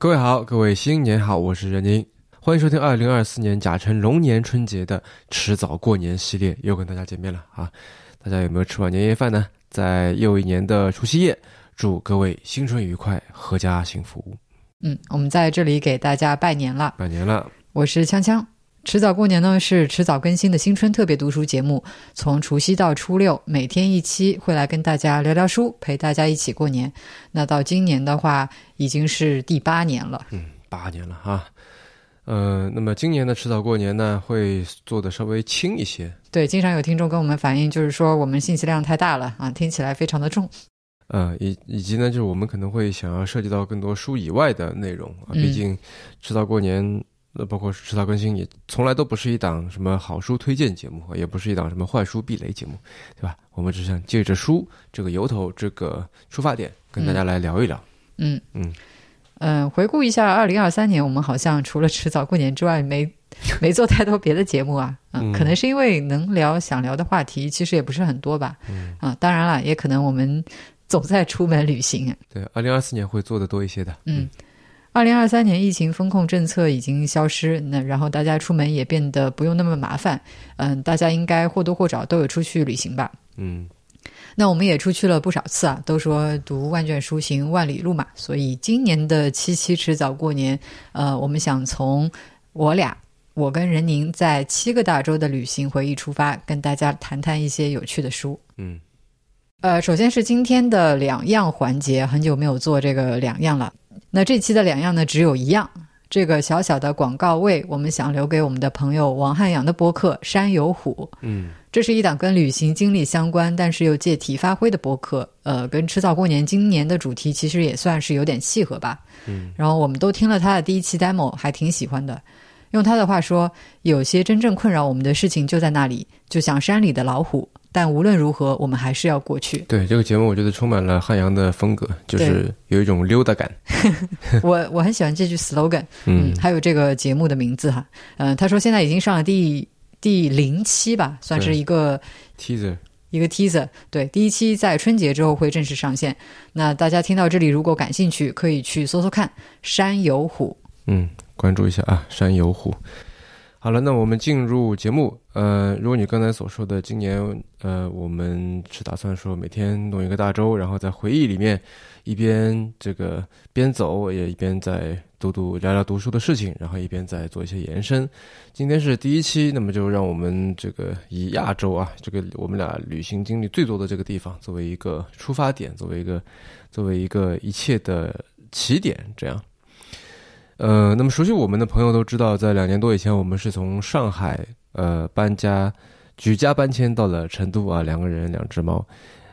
各位好，各位新年好，我是任宁，欢迎收听二零二四年甲辰龙年春节的迟早过年系列，又跟大家见面了啊！大家有没有吃完年夜饭呢？在又一年的除夕夜，祝各位新春愉快，阖家幸福。嗯，我们在这里给大家拜年了，拜年了，我是锵锵。迟早过年呢是迟早更新的新春特别读书节目，从除夕到初六，每天一期，会来跟大家聊聊书，陪大家一起过年。那到今年的话，已经是第八年了。嗯，八年了哈。呃，那么今年的迟早过年呢，会做的稍微轻一些。对，经常有听众跟我们反映，就是说我们信息量太大了啊，听起来非常的重。呃，以以及呢，就是我们可能会想要涉及到更多书以外的内容啊，毕竟迟早过年。那包括迟早更新，也从来都不是一档什么好书推荐节目，也不是一档什么坏书避雷节目，对吧？我们只想借着书这个由头、这个出发点，跟大家来聊一聊。嗯嗯嗯，回顾一下二零二三年，我们好像除了迟早过年之外，没没做太多别的节目啊。嗯，可能是因为能聊想聊的话题其实也不是很多吧。嗯啊，当然了，也可能我们总在出门旅行。对，二零二四年会做的多一些的。嗯。二零二三年疫情风控政策已经消失，那然后大家出门也变得不用那么麻烦。嗯，大家应该或多或少都有出去旅行吧？嗯，那我们也出去了不少次啊。都说读万卷书行万里路嘛，所以今年的七七迟早过年，呃，我们想从我俩，我跟任宁在七个大洲的旅行回忆出发，跟大家谈谈一些有趣的书。嗯，呃，首先是今天的两样环节，很久没有做这个两样了。那这期的两样呢，只有一样。这个小小的广告位，我们想留给我们的朋友王汉阳的播客《山有虎》。嗯，这是一档跟旅行经历相关，但是又借题发挥的播客。呃，跟迟早过年今年的主题其实也算是有点契合吧。嗯，然后我们都听了他的第一期 demo，还挺喜欢的。用他的话说，有些真正困扰我们的事情就在那里，就像山里的老虎。但无论如何，我们还是要过去。对这个节目，我觉得充满了汉阳的风格，就是有一种溜达感。我我很喜欢这句 slogan，嗯，还有这个节目的名字哈，嗯，他说现在已经上了第第零期吧，算是一个 teaser，一个 teaser。对，第一期在春节之后会正式上线。那大家听到这里，如果感兴趣，可以去搜搜看《山有虎》。嗯，关注一下啊，《山有虎》。好了，那我们进入节目。呃，如果你刚才所说的，今年呃，我们是打算说每天弄一个大洲，然后在回忆里面一边这个边走，也一边在读读聊聊读书的事情，然后一边在做一些延伸。今天是第一期，那么就让我们这个以亚洲啊，这个我们俩旅行经历最多的这个地方作为一个出发点，作为一个作为一个一切的起点，这样。呃，那么熟悉我们的朋友都知道，在两年多以前，我们是从上海呃搬家举家搬迁到了成都啊，两个人两只猫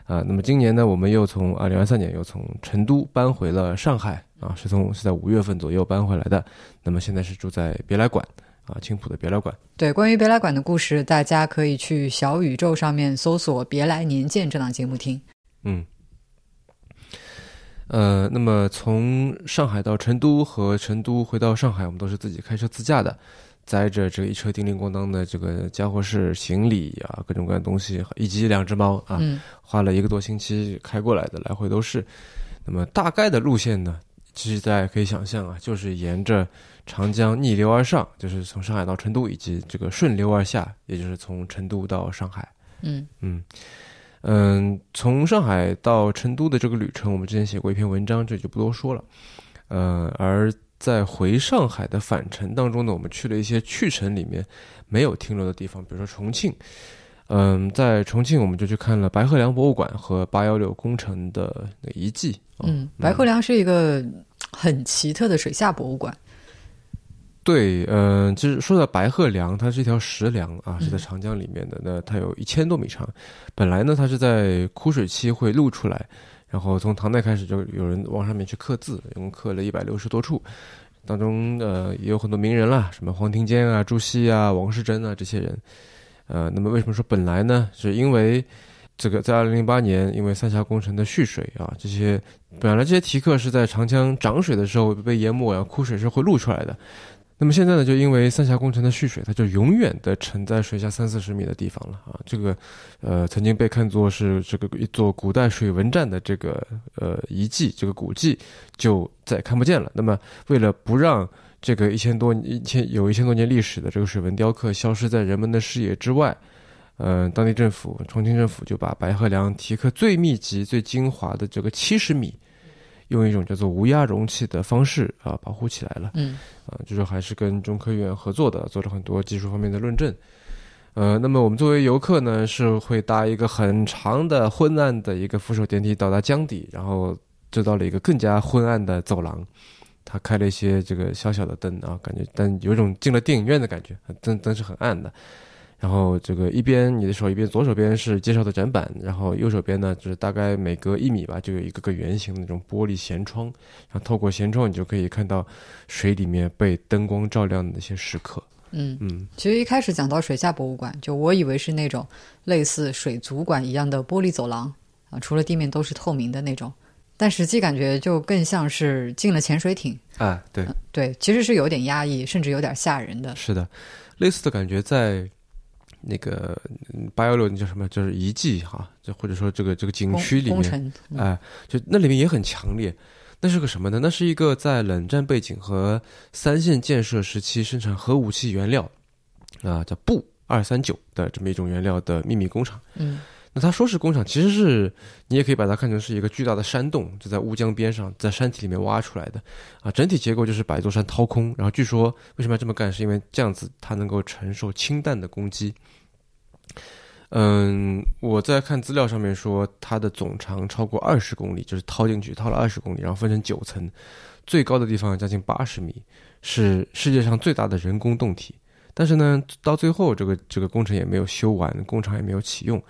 啊。那么今年呢，我们又从二零二三年又从成都搬回了上海啊，是从是在五月份左右搬回来的。那么现在是住在别来馆啊，青浦的别来馆。对，关于别来馆的故事，大家可以去小宇宙上面搜索《别来年见》这档节目听。嗯。呃，那么从上海到成都和成都回到上海，我们都是自己开车自驾的，载着这一车叮铃咣当的这个家伙事、行李啊，各种各样东西，以及两只猫啊，花了一个多星期开过来的，来回都是。那么大概的路线呢，其实大家可以想象啊，就是沿着长江逆流而上，就是从上海到成都，以及这个顺流而下，也就是从成都到上海。嗯嗯。嗯，嗯从上海到成都的这个旅程，我们之前写过一篇文章，这就不多说了。嗯，而在回上海的返程当中呢，我们去了一些去程里面没有停留的地方，比如说重庆。嗯，在重庆我们就去看了白鹤梁博物馆和八幺六工程的遗迹。嗯，白鹤梁是一个很奇特的水下博物馆。对，嗯，就是说到白鹤梁，它是一条石梁啊，是在长江里面的。那它有一千多米长，本来呢，它是在枯水期会露出来，然后从唐代开始就有人往上面去刻字，一共刻了一百六十多处，当中呃也有很多名人啦，什么黄庭坚啊、朱熹啊、王士祯啊这些人。呃，那么为什么说本来呢？是因为这个在二零零八年，因为三峡工程的蓄水啊，这些本来这些题刻是在长江涨水的时候被淹没，然后枯水是会露出来的。那么现在呢，就因为三峡工程的蓄水，它就永远的沉在水下三四十米的地方了啊。这个，呃，曾经被看作是这个一座古代水文站的这个呃遗迹，这个古迹就再看不见了。那么，为了不让这个一千多一千有一千多年历史的这个水文雕刻消失在人们的视野之外，嗯，当地政府重庆政府就把白鹤梁题刻最密集、最精华的这个七十米。用一种叫做无压容器的方式啊保护起来了，嗯，啊，就是还是跟中科院合作的，做了很多技术方面的论证。呃，那么我们作为游客呢，是会搭一个很长的昏暗的一个扶手电梯到达江底，然后走到了一个更加昏暗的走廊，它开了一些这个小小的灯啊，感觉但有一种进了电影院的感觉，灯灯是很暗的。然后这个一边你的手一边左手边是介绍的展板，然后右手边呢就是大概每隔一米吧就有一个个圆形的那种玻璃舷窗，然后透过舷窗你就可以看到水里面被灯光照亮的那些时刻。嗯嗯，其实一开始讲到水下博物馆，就我以为是那种类似水族馆一样的玻璃走廊啊，除了地面都是透明的那种，但实际感觉就更像是进了潜水艇。啊，对对，其实是有点压抑，甚至有点吓人的。是的，类似的感觉在。那个八幺六那叫什么？就是遗迹哈，就或者说这个这个景区里面，哎，就那里面也很强烈。那是个什么呢？那是一个在冷战背景和三线建设时期生产核武器原料啊，叫布二三九的这么一种原料的秘密工厂。嗯，那他说是工厂，其实是你也可以把它看成是一个巨大的山洞，就在乌江边上，在山体里面挖出来的啊。整体结构就是把一座山掏空，然后据说为什么要这么干？是因为这样子它能够承受氢弹的攻击。嗯，我在看资料上面说，它的总长超过二十公里，就是掏进去掏了二十公里，然后分成九层，最高的地方将近八十米，是世界上最大的人工洞体。但是呢，到最后这个这个工程也没有修完，工厂也没有启用。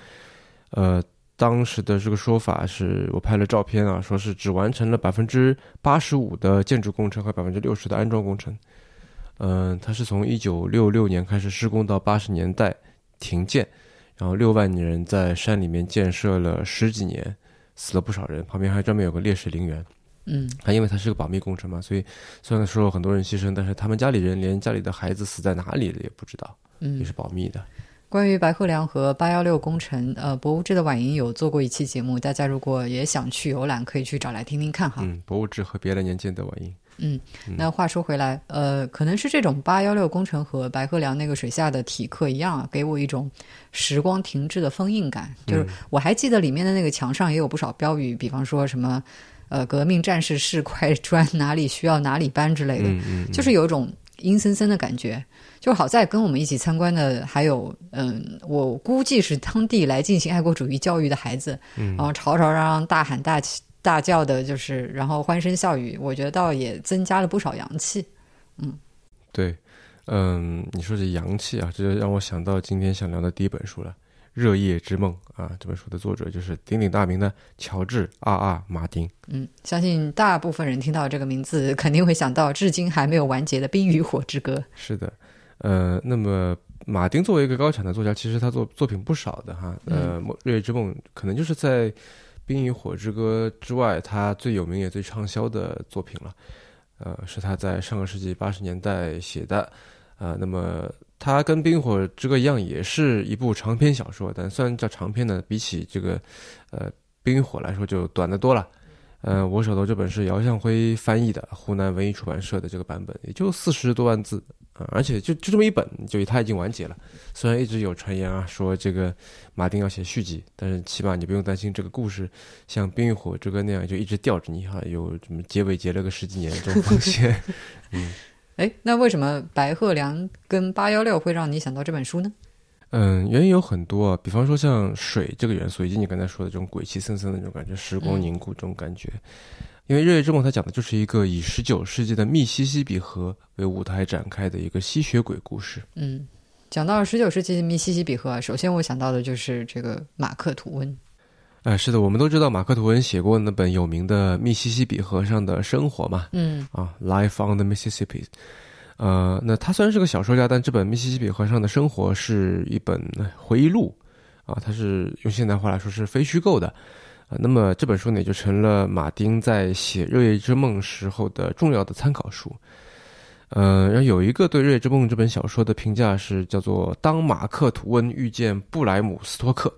呃，当时的这个说法是我拍了照片啊，说是只完成了百分之八十五的建筑工程和百分之六十的安装工程。嗯，它是从一九六六年开始施工到八十年代停建。然后六万人在山里面建设了十几年，死了不少人。旁边还专门有个烈士陵园。嗯，还因为它是个保密工程嘛，所以虽然说很多人牺牲，但是他们家里人连家里的孩子死在哪里了也不知道，嗯，也是保密的。关于白鹤梁和八幺六工程，呃，博物志的晚莹有做过一期节目，大家如果也想去游览，可以去找来听听看哈。嗯，博物志和别的年鉴的晚莹。嗯，那话说回来，呃，可能是这种八幺六工程和白鹤梁那个水下的体刻一样啊，给我一种时光停滞的封印感。就是我还记得里面的那个墙上也有不少标语，比方说什么呃，革命战士是块砖，哪里需要哪里搬之类的，就是有一种阴森森的感觉。就好在跟我们一起参观的还有，嗯，我估计是当地来进行爱国主义教育的孩子，嗯然后吵吵嚷嚷、大喊大起。大叫的，就是然后欢声笑语，我觉得倒也增加了不少阳气。嗯，对，嗯，你说这阳气啊，这就让我想到今天想聊的第一本书了，《热夜之梦》啊。这本书的作者就是鼎鼎大名的乔治 ·R·R· 马丁。嗯，相信大部分人听到这个名字，肯定会想到至今还没有完结的《冰与火之歌》。是的，呃，那么马丁作为一个高产的作家，其实他作作品不少的哈。呃，《热夜之梦》可能就是在。《冰与火之歌》之外，他最有名也最畅销的作品了，呃，是他在上个世纪八十年代写的，啊，那么他跟《冰与火之歌》一样，也是一部长篇小说，但虽然叫长篇呢，比起这个，呃，《冰与火》来说就短得多了。呃，我手头这本是姚向辉翻译的，湖南文艺出版社的这个版本，也就四十多万字。啊，而且就就这么一本，就他已经完结了。虽然一直有传言啊，说这个马丁要写续集，但是起码你不用担心这个故事像《冰与火之歌》那样就一直吊着你哈，有什么结尾结了个十几年这种风险。嗯，哎，那为什么白鹤梁跟八幺六会让你想到这本书呢？嗯，原因有很多啊，比方说像水这个元素，以及你刚才说的这种鬼气森森的那种感觉，时光凝固这种感觉。因为《日月之梦》它讲的就是一个以十九世纪的密西西比河为舞台展开的一个吸血鬼故事。嗯，讲到十九世纪的密西西比河，首先我想到的就是这个马克吐温。哎，是的，我们都知道马克吐温写过那本有名的《密西西比河上的生活》嘛。嗯。啊，《Life on the Mississippi》。呃，那他虽然是个小说家，但这本《密西西比河上的生活》是一本回忆录啊，它是用现代话来说是非虚构的。啊，那么这本书呢，也就成了马丁在写《热夜之梦》时候的重要的参考书。呃，然后有一个对《热夜之梦》这本小说的评价是叫做“当马克·吐温遇见布莱姆·斯托克”。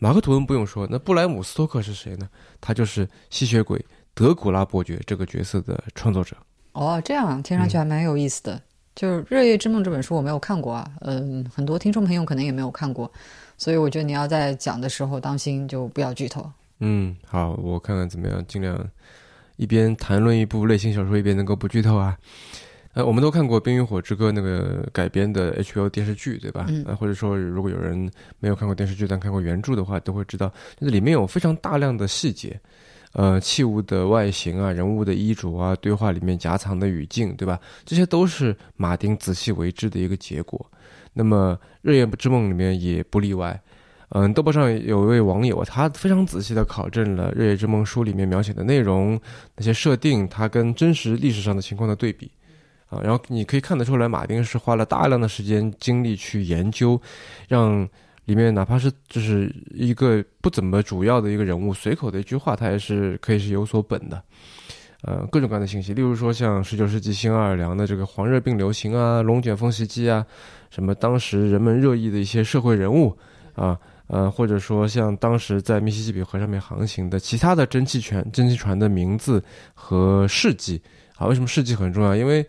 马克·吐温不用说，那布莱姆·斯托克是谁呢？他就是吸血鬼德古拉伯爵这个角色的创作者。哦，这样听上去还蛮有意思的。就是《日夜之梦》这本书我没有看过啊，嗯，很多听众朋友可能也没有看过，所以我觉得你要在讲的时候当心就不要剧透。嗯，好，我看看怎么样，尽量一边谈论一部类型小说，一边能够不剧透啊。呃，我们都看过《冰与火之歌》那个改编的 HBO 电视剧，对吧？嗯。呃，或者说，如果有人没有看过电视剧但看过原著的话，都会知道，就是里面有非常大量的细节，呃，器物的外形啊，人物的衣着啊，对话里面夹藏的语境，对吧？这些都是马丁仔细为之的一个结果。那么，《日夜之梦》里面也不例外。嗯，豆瓣上有一位网友，他非常仔细的考证了《日夜之梦》书里面描写的内容，那些设定，它跟真实历史上的情况的对比。啊，然后你可以看得出来，马丁是花了大量的时间精力去研究，让里面哪怕是就是一个不怎么主要的一个人物，随口的一句话，他也是可以是有所本的。呃，各种各样的信息，例如说像十九世纪新奥尔良的这个黄热病流行啊、龙卷风袭击啊，什么当时人们热议的一些社会人物啊，呃，或者说像当时在密西西比河上面航行的其他的蒸汽船、蒸汽船的名字和事迹啊，为什么事迹很重要？因为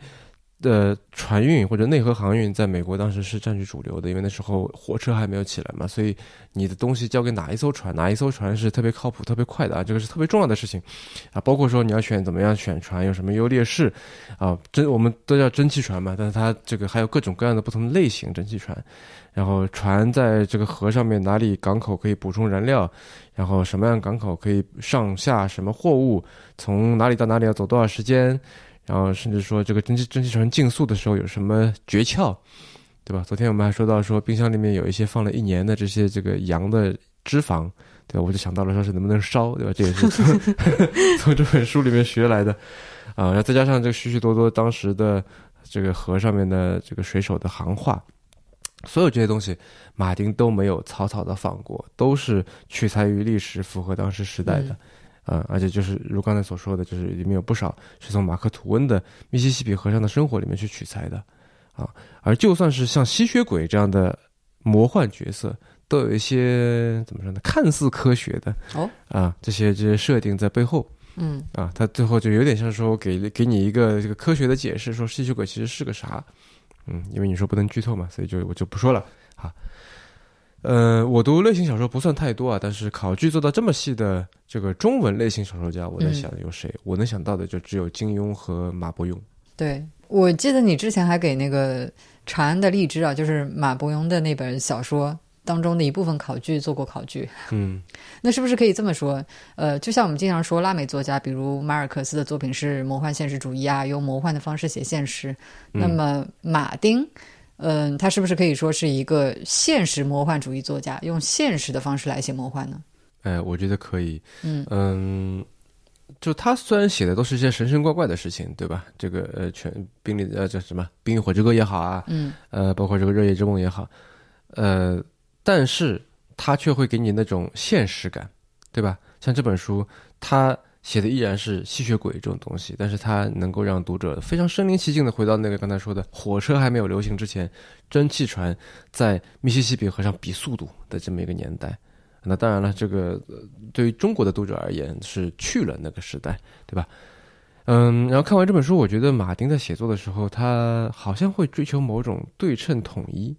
的船运或者内河航运在美国当时是占据主流的，因为那时候火车还没有起来嘛，所以你的东西交给哪一艘船，哪一艘船是特别靠谱、特别快的啊，这个是特别重要的事情，啊，包括说你要选怎么样选船，有什么优劣势，啊，蒸我们都叫蒸汽船嘛，但是它这个还有各种各样的不同类型蒸汽船，然后船在这个河上面哪里港口可以补充燃料，然后什么样港口可以上下什么货物，从哪里到哪里要走多少时间。然后甚至说这个蒸汽蒸汽船竞速的时候有什么诀窍，对吧？昨天我们还说到说冰箱里面有一些放了一年的这些这个羊的脂肪，对吧？我就想到了说是能不能烧，对吧？这也是从 从这本书里面学来的啊。然后再加上这个许许多多当时的这个河上面的这个水手的行话，所有这些东西，马丁都没有草草的放过，都是取材于历史，符合当时时代的。啊，而且就是如刚才所说的，就是里面有不少是从马克吐温的密西西比河上的生活里面去取材的，啊，而就算是像吸血鬼这样的魔幻角色，都有一些怎么说呢？看似科学的哦，啊，这些这些设定在背后，嗯，啊，他最后就有点像说给给你一个这个科学的解释，说吸血鬼其实是个啥，嗯，因为你说不能剧透嘛，所以就我就不说了，啊。呃，我读类型小说不算太多啊，但是考据做到这么细的这个中文类型小说家，我在想有谁？我能想到的就只有金庸和马伯庸。对，我记得你之前还给那个《长安的荔枝》啊，就是马伯庸的那本小说当中的一部分考据做过考据。嗯，那是不是可以这么说？呃，就像我们经常说拉美作家，比如马尔克斯的作品是魔幻现实主义啊，用魔幻的方式写现实。那么马丁。嗯，他是不是可以说是一个现实魔幻主义作家，用现实的方式来写魔幻呢？哎，我觉得可以。嗯嗯，就他虽然写的都是一些神神怪怪的事情，对吧？这个呃，全冰里呃叫什么《冰与火之歌》也好啊，嗯，呃，包括这个《热夜之梦》也好，呃，但是他却会给你那种现实感，对吧？像这本书，他。写的依然是吸血鬼这种东西，但是它能够让读者非常身临其境的回到那个刚才说的火车还没有流行之前，蒸汽船在密西西比河上比速度的这么一个年代。那当然了，这个对于中国的读者而言是去了那个时代，对吧？嗯，然后看完这本书，我觉得马丁在写作的时候，他好像会追求某种对称统一。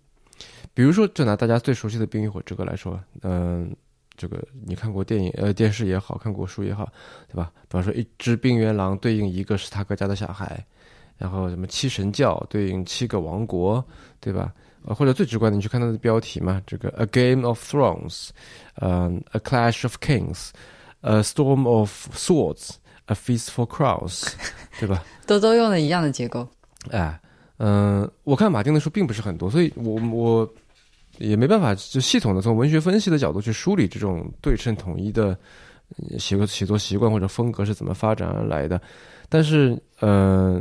比如说，就拿大家最熟悉的《冰与火之歌》来说，嗯。这个你看过电影呃电视也好看过书也好，对吧？比方说一只冰原狼对应一个是他哥家的小孩，然后什么七神教对应七个王国，对吧？呃或者最直观的，你去看它的标题嘛，这个 A Game of Thrones，嗯，A Clash of Kings，A Storm of Swords，A Feast for Crows，对吧？都都用了一样的结构。哎，嗯，我看马丁的书并不是很多，所以我我。也没办法，就系统的从文学分析的角度去梳理这种对称统一的写个写作习惯或者风格是怎么发展而来的。但是，呃，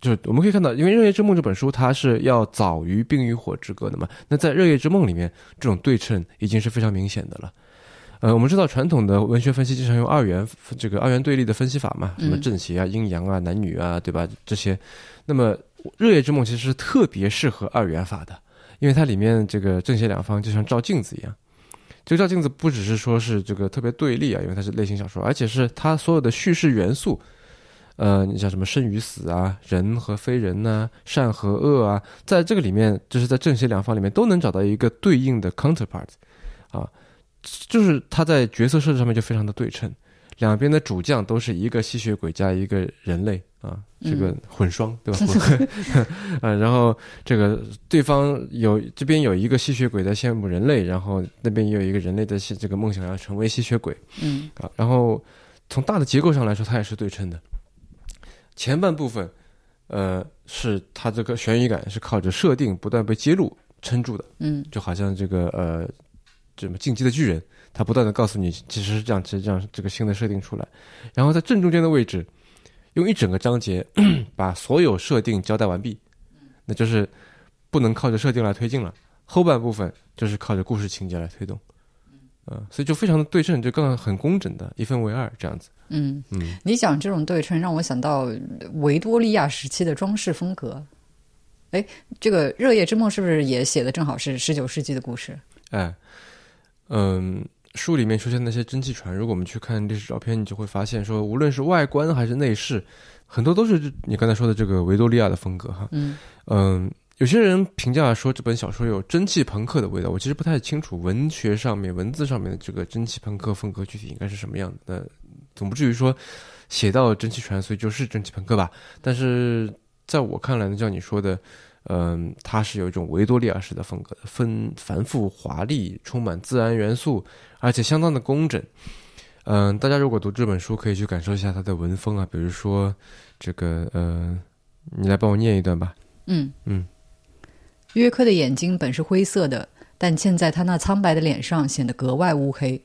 就我们可以看到，因为《热夜之梦》这本书它是要早于《冰与火之歌》的嘛，那在《热夜之梦》里面，这种对称已经是非常明显的了。呃，我们知道传统的文学分析经常用二元这个二元对立的分析法嘛，什么嗯正邪啊、阴阳啊、男女啊，对吧？这些，那么《热夜之梦》其实是特别适合二元法的，因为它里面这个正邪两方就像照镜子一样。这个照镜子不只是说是这个特别对立啊，因为它是类型小说，而且是它所有的叙事元素，呃，你像什么生与死啊、人和非人呐、善和恶啊，在这个里面，就是在正邪两方里面都能找到一个对应的 counterpart，啊，就是它在角色设置上面就非常的对称，两边的主将都是一个吸血鬼加一个人类啊，这个混双对吧？混 啊，然后这个对方有这边有一个吸血鬼在羡慕人类，然后那边也有一个人类的这这个梦想要成为吸血鬼嗯啊，然后从大的结构上来说，它也是对称的。前半部分，呃，是它这个悬疑感是靠着设定不断被揭露撑住的。嗯就好像这个呃，什么进击的巨人，他不断的告诉你，其实是这样，其实这样这个新的设定出来，然后在正中间的位置，用一整个章节 把所有设定交代完毕，那就是不能靠着设定来推进了，后半部分就是靠着故事情节来推动，嗯、所以就非常的对称，就刚刚很工整的一分为二这样子，嗯，嗯你讲这种对称，让我想到维多利亚时期的装饰风格。哎，这个《热夜之梦》是不是也写的正好是十九世纪的故事？哎，嗯，书里面出现那些蒸汽船，如果我们去看历史照片，你就会发现说，无论是外观还是内饰，很多都是你刚才说的这个维多利亚的风格哈。嗯嗯，有些人评价说这本小说有蒸汽朋克的味道，我其实不太清楚文学上面、文字上面的这个蒸汽朋克风格具体应该是什么样的。总不至于说写到蒸汽船，所以就是蒸汽朋克吧？但是在我看来呢，像你说的，嗯，它是有一种维多利亚式的风格的，分繁复华丽，充满自然元素，而且相当的工整。嗯，大家如果读这本书，可以去感受一下它的文风啊，比如说这个，呃，你来帮我念一段吧。嗯嗯。约克的眼睛本是灰色的，但嵌在他那苍白的脸上显得格外乌黑。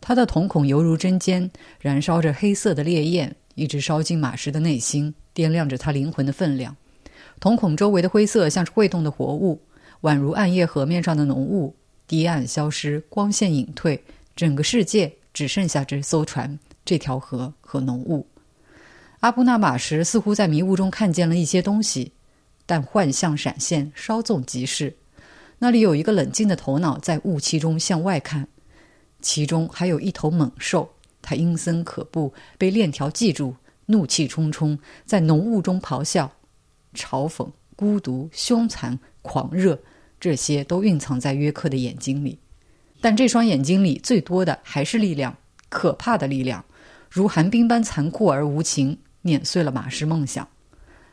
他的瞳孔犹如针尖，燃烧着黑色的烈焰，一直烧进马什的内心，掂量着他灵魂的分量。瞳孔周围的灰色像是会动的活物，宛如暗夜河面上的浓雾，堤岸消失，光线隐退，整个世界只剩下这艘船、这条河和浓雾。阿布纳马什似乎在迷雾中看见了一些东西，但幻象闪现，稍纵即逝。那里有一个冷静的头脑在雾气中向外看，其中还有一头猛兽，它阴森可怖，被链条系住，怒气冲冲，在浓雾中咆哮、嘲讽、孤独、凶残、狂热，这些都蕴藏在约克的眼睛里。但这双眼睛里最多的还是力量，可怕的力量，如寒冰般残酷而无情，碾碎了马什梦想。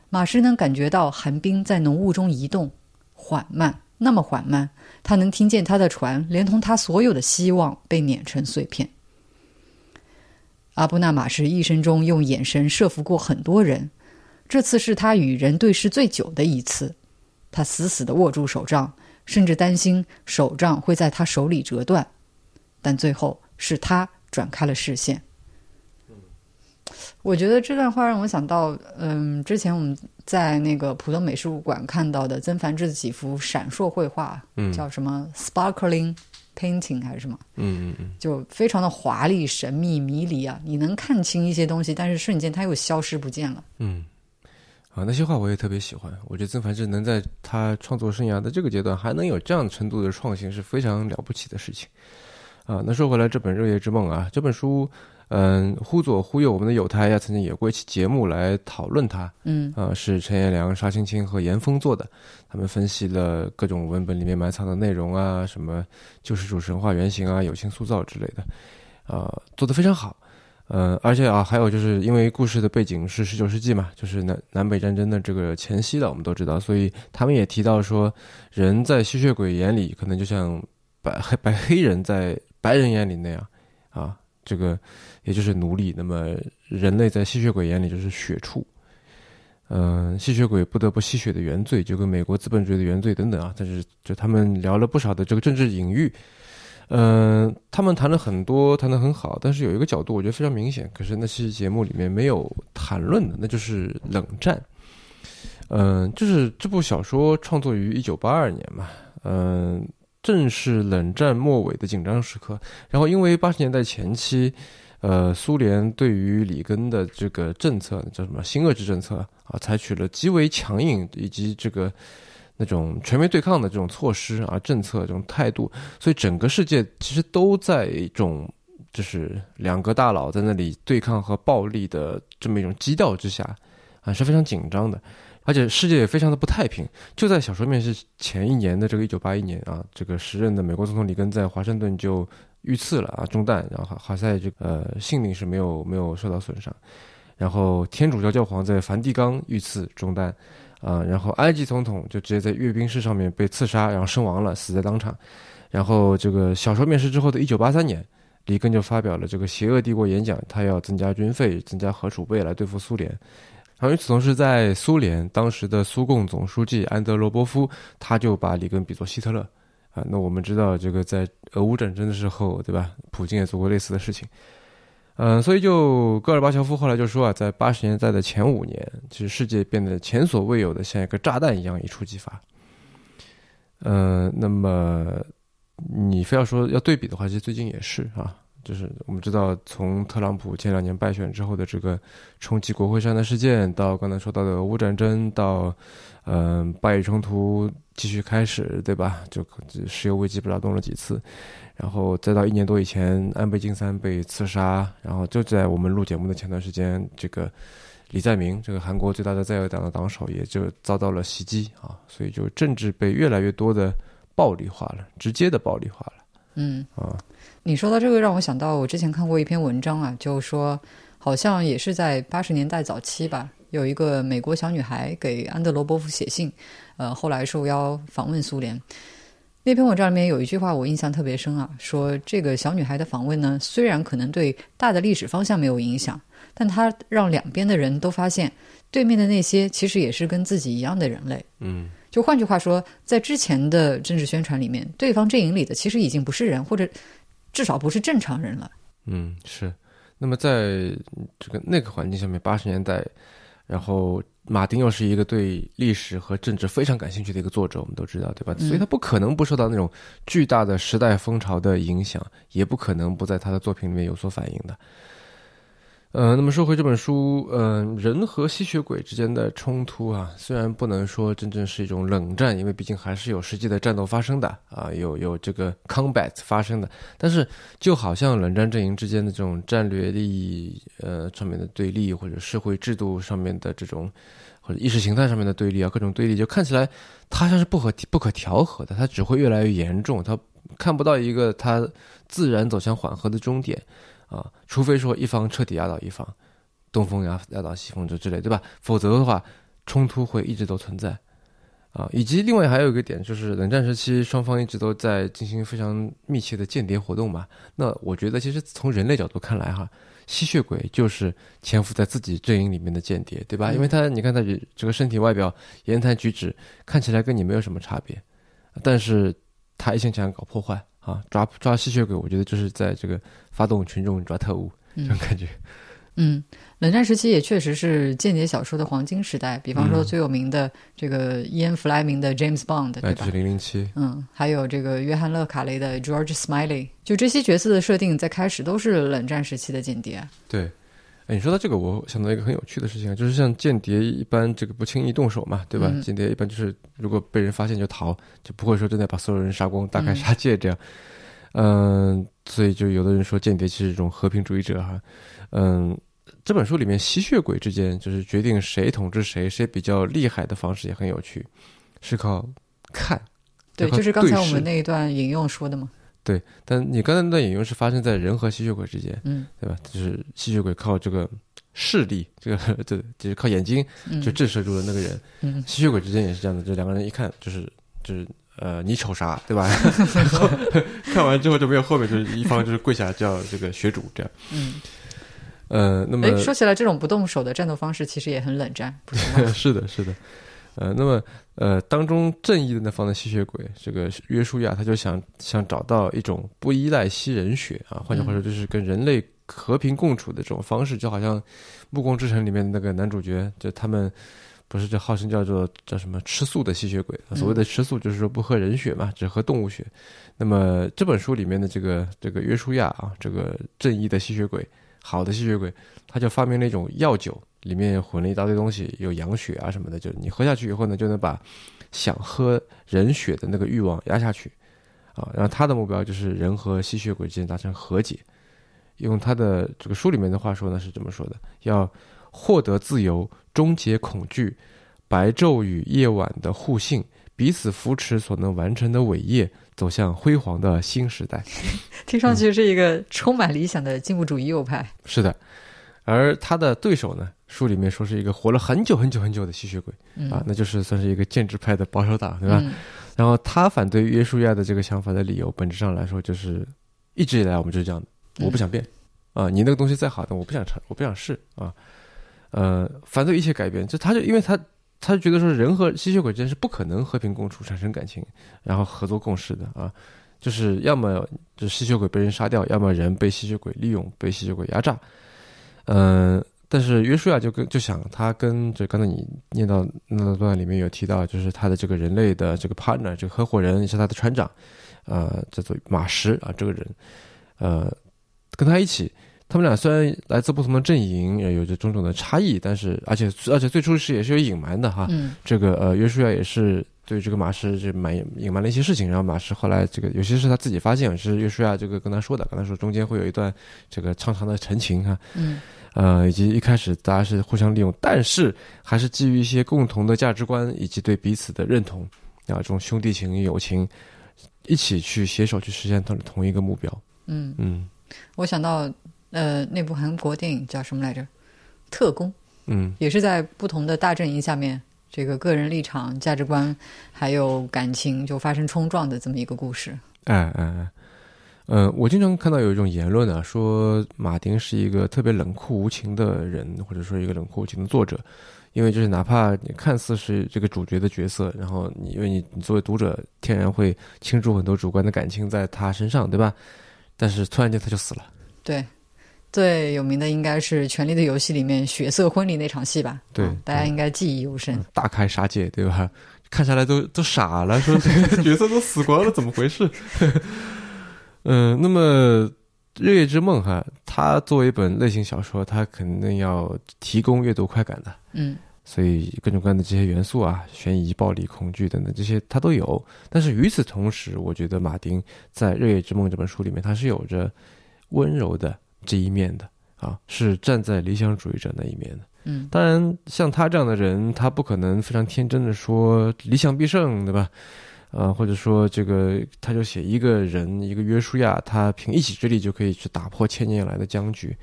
马什能感觉到寒冰在浓雾中移动，缓慢，那么缓慢，他能听见他的船连同他所有的希望被碾成碎片。阿布纳马什一生中用眼神设伏过很多人，这次是他与人对视最久的一次。他死死地握住手杖，甚至担心手杖会在他手里折断，但最后是他转开了视线。我觉得这段话让我想到，嗯，之前我们在那个浦东美术馆看到的曾梵志的几幅闪烁绘画，嗯叫什么 “sparkling painting” 还是什么，嗯嗯嗯，就非常的华丽、神秘、迷离啊！你能看清一些东西，但是瞬间它又消失不见了。嗯，啊，那些话我也特别喜欢。我觉得曾凡志能在他创作生涯的这个阶段还能有这样程度的创新，是非常了不起的事情。啊，那说回来，这本《热夜之梦》啊，这本书，嗯，忽左忽右，我们的友台呀曾经有过一期节目来讨论它。嗯啊，是陈彦良、沙青青和严峰做的，他们分析了各种文本里面埋藏的内容啊，什么救世主神话原型啊、友情塑造之类的，啊，做得非常好。呃，而且啊，还有就是因为故事的背景是十九世纪嘛，就是南南北战争的这个前夕了，我们都知道，所以他们也提到说，人在吸血鬼眼里可能就像白黑白黑人在白人眼里那样啊，这个也就是奴隶。那么人类在吸血鬼眼里就是血畜。嗯、吸血鬼不得不吸血的原罪，就跟美国资本主义的原罪等等啊。但是就他们聊了不少的这个政治隐喻，嗯、他们谈了很多，谈得很好。但是有一个角度我觉得非常明显，可是那期节目里面没有谈论的，那就是冷战。嗯、就是这部小说创作于一九八二年嘛，嗯、正是冷战末尾的紧张时刻。然后因为八十年代前期，呃，苏联对于里根的这个政策叫什么新遏制政策啊，采取了极为强硬以及这个那种全面对抗的这种措施啊政策这种态度，所以整个世界其实都在一种。就是两个大佬在那里对抗和暴力的这么一种基调之下，啊是非常紧张的，而且世界也非常的不太平。就在小说面试前一年的这个一九八一年啊，这个时任的美国总统里根在华盛顿就遇刺了啊，中弹，然后好在这个呃性命是没有没有受到损伤。然后天主教教皇在梵蒂冈遇刺中弹，啊，然后埃及总统就直接在阅兵式上面被刺杀，然后身亡了，死在当场。然后这个小说面世之后的一九八三年。里根就发表了这个邪恶帝国演讲，他要增加军费、增加核储备来对付苏联。然后与此同时，在苏联当时的苏共总书记安德罗波夫，他就把里根比作希特勒啊。那我们知道，这个在俄乌战争的时候，对吧？普京也做过类似的事情。嗯，所以就戈尔巴乔夫后来就说啊，在八十年代的前五年，其实世界变得前所未有的像一个炸弹一样一触即发。嗯，那么。你非要说要对比的话，其实最近也是啊，就是我们知道，从特朗普前两年败选之后的这个冲击国会山的事件，到刚才说到的俄乌战争，到嗯巴以冲突继续开始，对吧？就石油危机不知道动了几次，然后再到一年多以前，安倍晋三被刺杀，然后就在我们录节目的前段时间，这个李在明，这个韩国最大的在野党的党首，也就遭到了袭击啊，所以就政治被越来越多的。暴力化了，直接的暴力化了。嗯啊，你说到这个，让我想到我之前看过一篇文章啊，就说好像也是在八十年代早期吧，有一个美国小女孩给安德罗波夫写信，呃，后来受邀访问苏联。那篇文章里面有一句话我印象特别深啊，说这个小女孩的访问呢，虽然可能对大的历史方向没有影响，但她让两边的人都发现，对面的那些其实也是跟自己一样的人类。嗯。就换句话说，在之前的政治宣传里面，对方阵营里的其实已经不是人，或者至少不是正常人了。嗯，是。那么在这个那个环境下面，八十年代，然后马丁又是一个对历史和政治非常感兴趣的一个作者，我们都知道，对吧？所以他不可能不受到那种巨大的时代风潮的影响，也不可能不在他的作品里面有所反映的。呃，那么说回这本书，嗯，人和吸血鬼之间的冲突啊，虽然不能说真正是一种冷战，因为毕竟还是有实际的战斗发生的啊，有有这个 combat 发生的，但是就好像冷战阵营之间的这种战略利益呃上面的对立，或者社会制度上面的这种，或者意识形态上面的对立啊，各种对立，就看起来它像是不可不可调和的，它只会越来越严重，它看不到一个它自然走向缓和的终点。啊，除非说一方彻底压倒一方，东风压压倒西风这之类，对吧？否则的话，冲突会一直都存在。啊，以及另外还有一个点，就是冷战时期双方一直都在进行非常密切的间谍活动嘛。那我觉得，其实从人类角度看来，哈，吸血鬼就是潜伏在自己阵营里面的间谍，对吧？因为他，你看他这个身体外表、言谈举止看起来跟你没有什么差别，但是他一心想搞破坏。啊，抓抓吸血鬼，我觉得就是在这个发动群众抓特务这种感觉。嗯，冷战时期也确实是间谍小说的黄金时代。比方说最有名的这个伊恩·弗莱明的 James Bond，对吧？零零七。嗯，还有这个约翰·勒卡雷的 George Smiley，就这些角色的设定在开始都是冷战时期的间谍。对。哎，你说到这个，我想到一个很有趣的事情啊，就是像间谍一般，这个不轻易动手嘛，对吧？间谍一般就是如果被人发现就逃，就不会说真的把所有人杀光、大开杀戒这样。嗯，所以就有的人说间谍其实是一种和平主义者哈。嗯，这本书里面吸血鬼之间就是决定谁统治谁、谁比较厉害的方式也很有趣，是靠看。对，就是刚才我们那一段引用说的嘛。对，但你刚才那段引用是发生在人和吸血鬼之间，嗯，对吧？就是吸血鬼靠这个视力，这个这就是靠眼睛就震慑住了那个人。嗯，吸血鬼之间也是这样的，就两个人一看就是就是呃，你瞅啥，对吧？看完之后就没有后面，就是一方就是跪下叫这个血主这样。嗯，呃，那么说起来，这种不动手的战斗方式其实也很冷战，不是吗？是的，是的。呃，那么呃，当中正义的那方的吸血鬼，这个约书亚，他就想想找到一种不依赖吸人血啊，换句话说，就是跟人类和平共处的这种方式，就好像《暮光之城》里面那个男主角，就他们不是这号称叫做叫什么吃素的吸血鬼？所谓的吃素就是说不喝人血嘛，只喝动物血。那么这本书里面的这个这个约书亚啊，这个正义的吸血鬼，好的吸血鬼，他就发明了一种药酒，里面混了一大堆东西，有羊血啊什么的，就是你喝下去以后呢，就能把想喝人血的那个欲望压下去啊。然后他的目标就是人和吸血鬼之间达成和解。用他的这个书里面的话说呢，是这么说的：要获得自由，终结恐惧，白昼与夜晚的互信，彼此扶持所能完成的伟业，走向辉煌的新时代。听上去是一个充满理想的进步主义右派。是的，而他的对手呢，书里面说是一个活了很久很久很久的吸血鬼啊，那就是算是一个建制派的保守党，对吧？然后他反对约书亚的这个想法的理由，本质上来说就是一直以来我们就是这样的。我不想变，啊，你那个东西再好，但我不想尝，我不想试啊，呃，反对一切改变。就他就因为他，他就觉得说人和吸血鬼之间是不可能和平共处、产生感情，然后合作共事的啊，就是要么就吸血鬼被人杀掉，要么人被吸血鬼利用、被吸血鬼压榨。嗯，但是约书亚就跟就想他跟就刚才你念到那段里面有提到，就是他的这个人类的这个 partner，这个合伙人是他的船长，呃，叫做马什啊，这个人，呃。跟他一起，他们俩虽然来自不同的阵营，有着种种的差异，但是而且而且最初是也是有隐瞒的哈。嗯。这个呃，约书亚也是对这个马什就瞒隐瞒了一些事情，然后马什后来这个有些是他自己发现，是约书亚这个跟他说的，跟他说中间会有一段这个长长的陈情哈。嗯。呃，以及一开始大家是互相利用，但是还是基于一些共同的价值观以及对彼此的认同啊，这种兄弟情友情，一起去携手去实现同同一个目标。嗯嗯。我想到，呃，那部韩国电影叫什么来着？特工，嗯，也是在不同的大阵营下面，这个个人立场、价值观还有感情就发生冲撞的这么一个故事。哎哎哎，呃，我经常看到有一种言论啊，说马丁是一个特别冷酷无情的人，或者说一个冷酷无情的作者，因为就是哪怕你看似是这个主角的角色，然后你因为你你作为读者，天然会倾注很多主观的感情在他身上，对吧？但是突然间他就死了。对，最有名的应该是《权力的游戏》里面血色婚礼那场戏吧？对，大家应该记忆犹深。大开杀戒，对吧？看下来都都傻了，说这个角色都死光了，怎么回事？嗯，那么《日月之梦》哈，它作为一本类型小说，它肯定要提供阅读快感的。嗯。所以各种各样的这些元素啊，悬疑、暴力、恐惧等等这些，它都有。但是与此同时，我觉得马丁在《日月之梦》这本书里面，他是有着温柔的这一面的啊，是站在理想主义者那一面的。嗯，当然，像他这样的人，他不可能非常天真的说理想必胜，对吧？啊，或者说这个，他就写一个人，一个约书亚，他凭一己之力就可以去打破千年来的僵局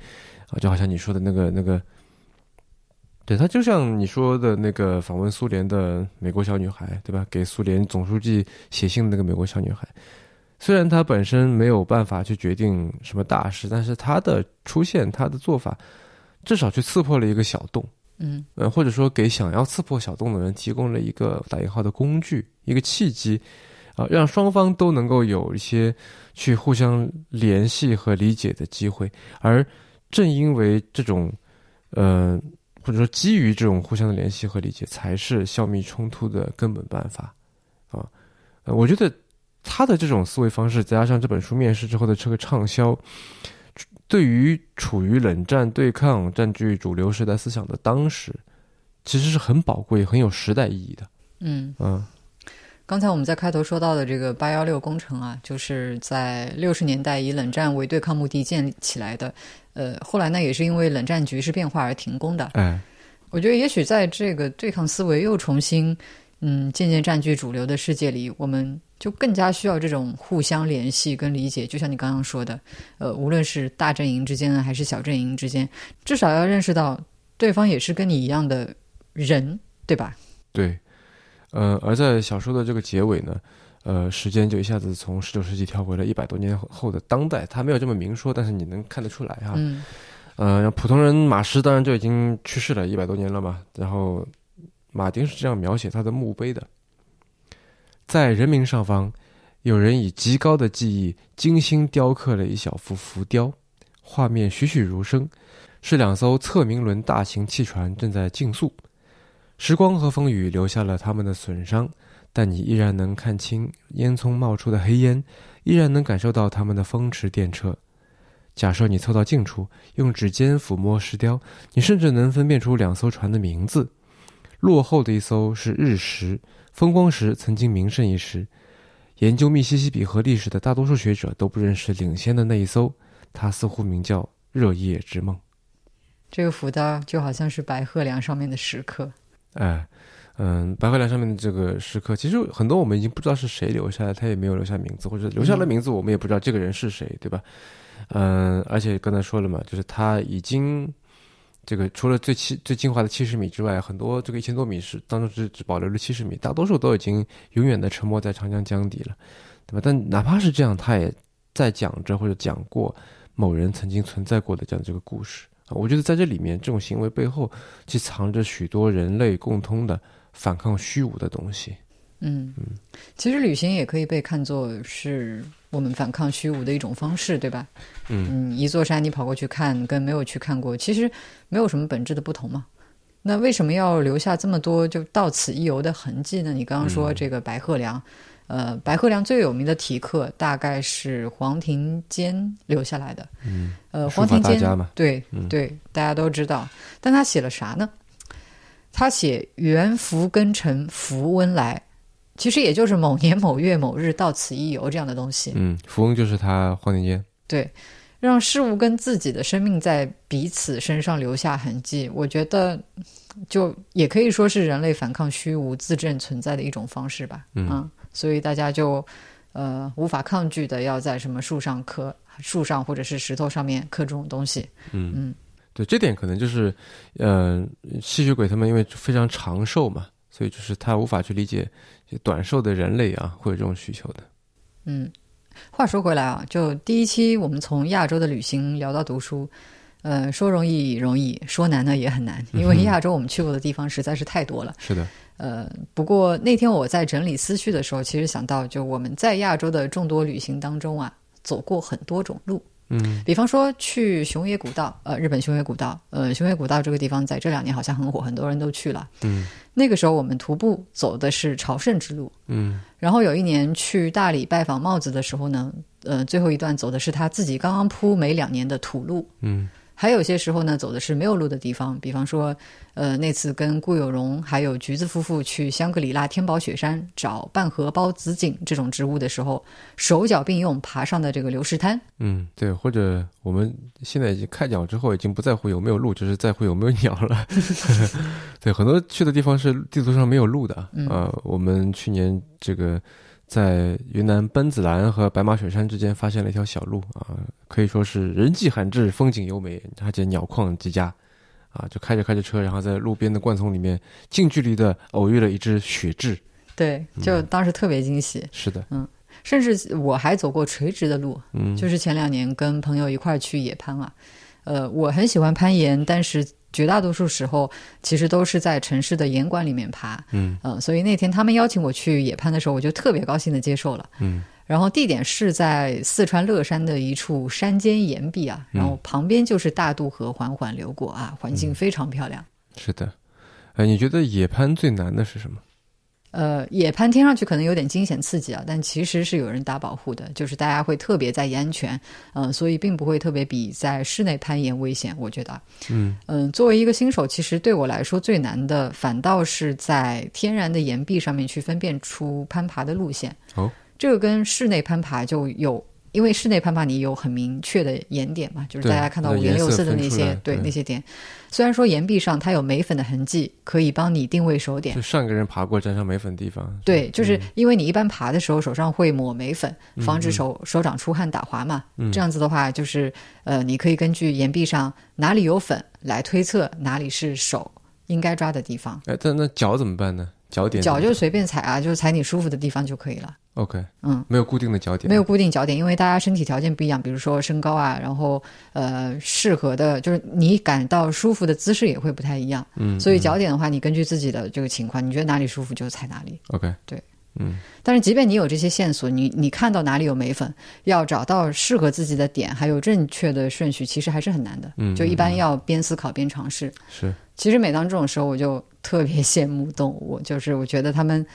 啊，就好像你说的那个那个。对他就像你说的那个访问苏联的美国小女孩，对吧？给苏联总书记写信的那个美国小女孩，虽然她本身没有办法去决定什么大事，但是她的出现，她的做法，至少去刺破了一个小洞，嗯，呃，或者说给想要刺破小洞的人提供了一个打引号的工具，一个契机，啊，让双方都能够有一些去互相联系和理解的机会。而正因为这种，呃。或者说，基于这种互相的联系和理解，才是消灭冲突的根本办法，啊，呃，我觉得他的这种思维方式，再加上这本书面世之后的这个畅销，对于处于冷战对抗、占据主流时代思想的当时，其实是很宝贵、很有时代意义的。嗯嗯，刚才我们在开头说到的这个八幺六工程啊，就是在六十年代以冷战为对抗目的建立起来的。呃，后来呢，也是因为冷战局势变化而停工的。哎，我觉得也许在这个对抗思维又重新，嗯，渐渐占据主流的世界里，我们就更加需要这种互相联系跟理解。就像你刚刚说的，呃，无论是大阵营之间还是小阵营之间，至少要认识到对方也是跟你一样的人，对吧？对，呃，而在小说的这个结尾呢。呃，时间就一下子从十九世纪跳回了一百多年后的当代，他没有这么明说，但是你能看得出来哈。嗯。呃，普通人马什当然就已经去世了一百多年了嘛。然后，马丁是这样描写他的墓碑的：在人民上方，有人以极高的技艺精心雕刻了一小幅浮雕，画面栩栩如生，是两艘测明轮大型汽船正在竞速。时光和风雨留下了他们的损伤，但你依然能看清烟囱冒出的黑烟，依然能感受到他们的风驰电掣。假设你凑到近处，用指尖抚摸石雕，你甚至能分辨出两艘船的名字。落后的一艘是日食，风光时曾经名胜一时。研究密西西比河历史的大多数学者都不认识领先的那一艘，它似乎名叫热夜之梦。这个浮雕就好像是白鹤梁上面的石刻。哎，嗯，白鹤梁上面的这个石刻，其实很多我们已经不知道是谁留下的，他也没有留下名字，或者留下了名字，我们也不知道这个人是谁，对吧？嗯，而且刚才说了嘛，就是他已经这个除了最七最精华的七十米之外，很多这个一千多米是当中只只保留了七十米，大多数都已经永远的沉没在长江江底了，对吧？但哪怕是这样，他也在讲着或者讲过某人曾经存在过的这样这个故事啊。我觉得在这里面，这种行为背后，其实藏着许多人类共通的反抗虚无的东西。嗯嗯，其实旅行也可以被看作是我们反抗虚无的一种方式，对吧？嗯嗯，一座山你跑过去看，跟没有去看过，其实没有什么本质的不同嘛。那为什么要留下这么多就到此一游的痕迹呢？你刚刚说这个白鹤梁，呃，白鹤梁最有名的题刻大概是黄庭坚留下来的。嗯，呃，黄庭坚对嗯对，大家都知道，但他写了啥呢？他写“元福庚辰福温来”，其实也就是某年某月某日到此一游这样的东西。嗯，福翁就是他黄庭坚。对，让事物跟自己的生命在彼此身上留下痕迹，我觉得就也可以说是人类反抗虚无、自证存在的一种方式吧。嗯啊，所以大家就呃无法抗拒的要在什么树上刻、树上或者是石头上面刻这种东西。嗯嗯对，这点可能就是，呃，吸血鬼他们因为非常长寿嘛，所以就是他无法去理解短寿的人类啊会有这种需求的。嗯，话说回来啊，就第一期我们从亚洲的旅行聊到读书，呃，说容易容易，说难呢也很难，因为亚洲我们去过的地方实在是太多了。是的，呃，不过那天我在整理思绪的时候，其实想到，就我们在亚洲的众多旅行当中啊，走过很多种路。嗯。比方说去熊野古道，呃，日本熊野古道，呃，熊野古道这个地方在这两年好像很火，很多人都去了。嗯。那个时候我们徒步走的是朝圣之路，嗯。然后有一年去大理拜访帽子的时候呢，呃，最后一段走的是他自己刚刚铺没两年的土路。嗯还有些时候呢，走的是没有路的地方，比方说，呃，那次跟顾有荣还有橘子夫妇去香格里拉天宝雪山找半荷包紫堇这种植物的时候，手脚并用爬上的这个流石滩。嗯，对，或者我们现在已经开鸟之后，已经不在乎有没有路，只是在乎有没有鸟了。对，很多去的地方是地图上没有路的。嗯呃，我们去年这个在云南奔子栏和白马雪山之间发现了一条小路啊、可以说是人迹罕至，风景优美，而且鸟况极佳。啊，就开着开着车，然后在路边的灌丛里面近距离的偶遇了一只雪雉。对，就当时特别惊喜，是的，嗯甚至我还走过垂直的路，嗯，就是前两年跟朋友一块儿去野攀啊。呃，我很喜欢攀岩，但是绝大多数时候其实都是在城市的岩馆里面爬。嗯呃，所以那天他们邀请我去野攀的时候，我就特别高兴的接受了。嗯然后地点是在四川乐山的一处山间岩壁啊，嗯然后旁边就是大渡河缓缓流过啊，环境非常漂亮。是的。呃，你觉得野攀最难的是什么？呃，野攀听上去可能有点惊险刺激啊，但其实是有人打保护的，就是大家会特别在意安全，嗯、所以并不会特别比在室内攀岩危险。我觉得，嗯嗯，作为一个新手，其实对我来说最难的，反倒是在天然的岩壁上面去分辨出攀爬的路线。哦，这个跟室内攀爬就有，因为室内攀爬你有很明确的岩点嘛，就是大家看到五颜六色的那些对对那些点。虽然说岩壁上它有眉粉的痕迹，可以帮你定位手点就。上个人爬过沾上眉粉的地方。对，就是嗯因为你一般爬的时候手上会抹眉粉，防止手、手掌出汗打滑嘛。嗯这样子的话，就是呃，你可以根据岩壁上哪里有粉来推测哪里是手应该抓的地方。哎，但那脚怎么办呢？脚点脚就随便踩啊，就是踩你舒服的地方就可以了。OK，嗯，没有固定的脚点，没有固定脚点，因为大家身体条件不一样，比如说身高啊，然后呃，适合的就是你感到舒服的姿势也会不太一样。嗯，所以嗯脚点的话，你根据自己的这个情况，你觉得哪里舒服就踩哪里。OK，对，嗯，但是即便你有这些线索，你你看到哪里有眉粉，要找到适合自己的点，还有正确的顺序，其实还是很难的。嗯就一般要边思考边尝试。是，其实每当这种时候，我就特别羡慕动物，就是我觉得他们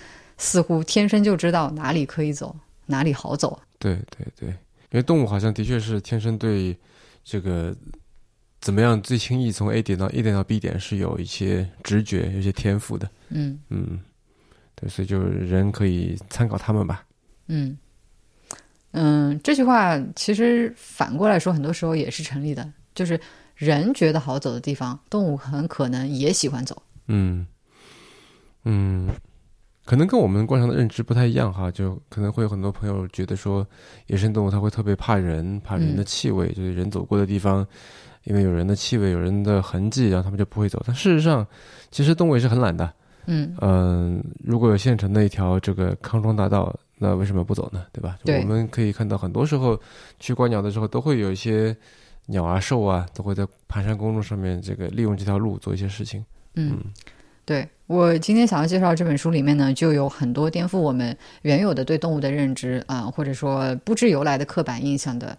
似乎天生就知道哪里可以走，哪里好走。对对对，因为动物好像的确是天生对这个怎么样最轻易从 A 点到 A 点到 B 点是有一些直觉、有些天赋的。嗯嗯，对，所以就是人可以参考他们吧。嗯嗯，这句话其实反过来说，很多时候也是成立的，就是人觉得好走的地方，动物很可能也喜欢走。嗯嗯，可能跟我们惯常的认知不太一样哈，就可能会有很多朋友觉得说，野生动物它会特别怕人，怕人的气味，就是人走过的地方，因为有人的气味、有人的痕迹，然后他们就不会走。但事实上，其实动物也是很懒的。嗯嗯，如果有现成的一条这个康庄大道，那为什么不走呢？对吧？对我们可以看到，很多时候去观鸟的时候，都会有一些鸟啊、兽啊，都会在盘山公路上面这个利用这条路做一些事情。嗯，对我今天想要介绍这本书里面呢，就有很多颠覆我们原有的对动物的认知啊、或者说不知由来的刻板印象的。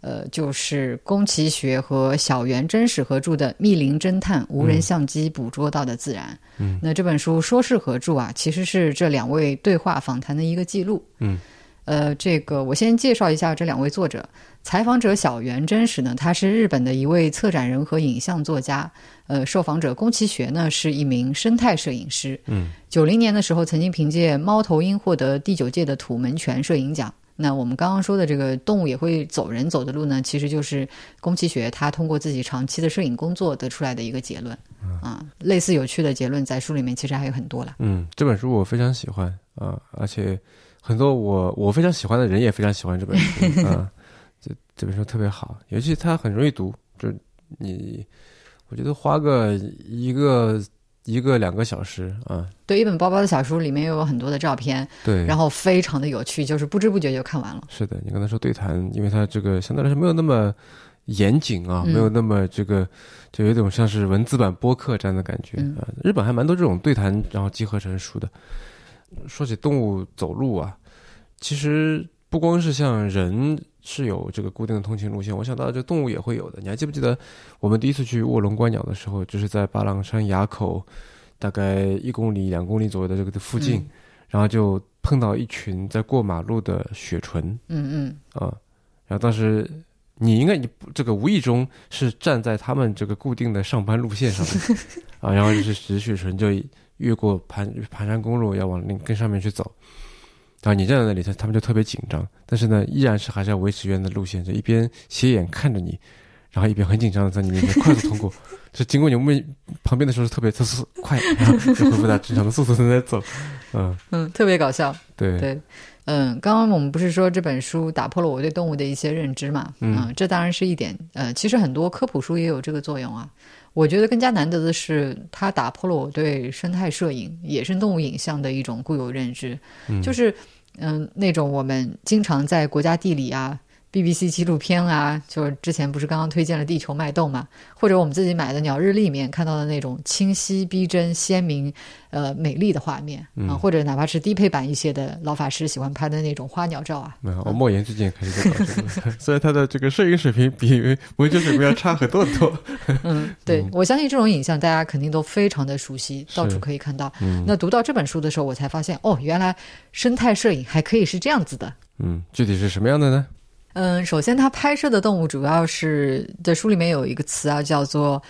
呃，就是宫崎学和小原真史合著的《密林侦探：无人相机捕捉到的自然》。嗯，那这本书说是合著啊，其实是这两位对话访谈的一个记录。嗯，呃，这个我先介绍一下这两位作者。采访者小原真实呢，他是日本的一位策展人和影像作家。呃，受访者宫崎学呢是一名生态摄影师。嗯，九零年的时候曾经凭借《猫头鹰》获得第九届的土门泉摄影奖。那我们刚刚说的这个动物也会走人走的路呢，其实就是宫崎学他通过自己长期的摄影工作得出来的一个结论。啊，类似有趣的结论在书里面其实还有很多了。嗯，这本书我非常喜欢啊，而且很多我我非常喜欢的人也非常喜欢这本书 啊。这这本书特别好，尤其它很容易读，就是你，我觉得花个一个一个两个小时啊，对，一本薄薄的小书里面又有很多的照片，对，然后非常的有趣，就是不知不觉就看完了。是的，你刚才说对谈，因为它这个相对来说没有那么严谨啊，嗯没有那么这个，就有种像是文字版播客这样的感觉嗯啊。日本还蛮多这种对谈，然后集合成书的。说起动物走路啊，其实不光是像人是有这个固定的通勤路线，我想到这动物也会有的。你还记不记得我们第一次去卧龙观鸟的时候，就是在巴朗山垭口大概一公里、两公里左右的这个的附近，嗯然后就碰到一群在过马路的雪纯。嗯嗯，啊，然后当时你应该你这个无意中是站在他们这个固定的上班路线上面 啊，然后就是石雪纯就越过盘盘山公路要往那更上面去走，然后你站在那里，他他们就特别紧张，但是呢，依然是还是要维持原来的路线，就一边斜眼看着你，然后一边很紧张的在你面前快速通过，就经过你们旁边的时候是特别特速快，然后就恢复到正常的速度正在走，嗯，嗯，特别搞笑。对，对，嗯，刚刚我们不是说这本书打破了我对动物的一些认知嘛？嗯这当然是一点。呃，其实很多科普书也有这个作用啊。我觉得更加难得的是，它打破了我对生态摄影、野生动物影像的一种固有认知，嗯就是嗯、那种我们经常在国家地理啊。BBC 纪录片啊，就是之前不是刚刚推荐了《地球脉动》嘛，或者我们自己买的《鸟日历》里面看到的那种清晰、逼真、鲜明、呃美丽的画面啊、嗯或者哪怕是低配版一些的老法师喜欢拍的那种花鸟照啊，没有，我莫言最近也开始在搞这个，虽然他的这个摄影水平比文学水平要差很多很多。嗯，对我相信这种影像大家肯定都非常的熟悉，到处可以看到。嗯那读到这本书的时候，我才发现哦，原来生态摄影还可以是这样子的。嗯，具体是什么样的呢？嗯，首先，它拍摄的动物主要是在书里面有一个词啊，叫做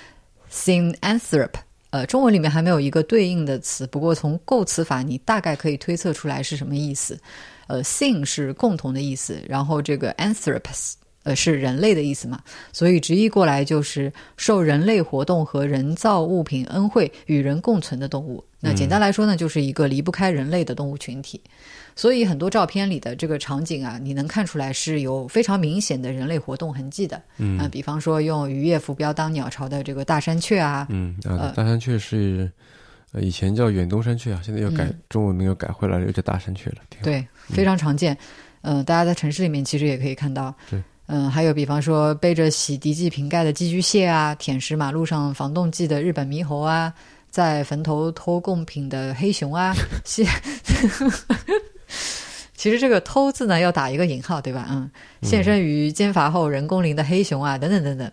synanthrop，。呃，中文里面还没有一个对应的词，不过从构词法你大概可以推测出来是什么意思。呃，syn 是共同的意思，然后这个 anthropus 呃是人类的意思嘛，所以直译过来就是受人类活动和人造物品恩惠与人共存的动物。那简单来说呢，就是一个离不开人类的动物群体。所以很多照片里的这个场景啊，你能看出来是有非常明显的人类活动痕迹的。嗯啊、比方说用渔业浮标当鸟巢的这个大山雀啊，嗯啊呃，大山雀是呃以前叫远东山雀啊，现在又改、嗯中文名又改回来了，又叫大山雀了。对，非常常见。嗯、大家在城市里面其实也可以看到。对。嗯、还有比方说背着洗涤剂瓶盖的寄居蟹啊，舔食马路上防冻剂的日本猕猴啊，在坟头偷贡品的黑熊啊，蟹 其实这个“偷”字呢要打一个引号，对吧？嗯，现身于奸伐后人工林的黑熊啊，等等等等。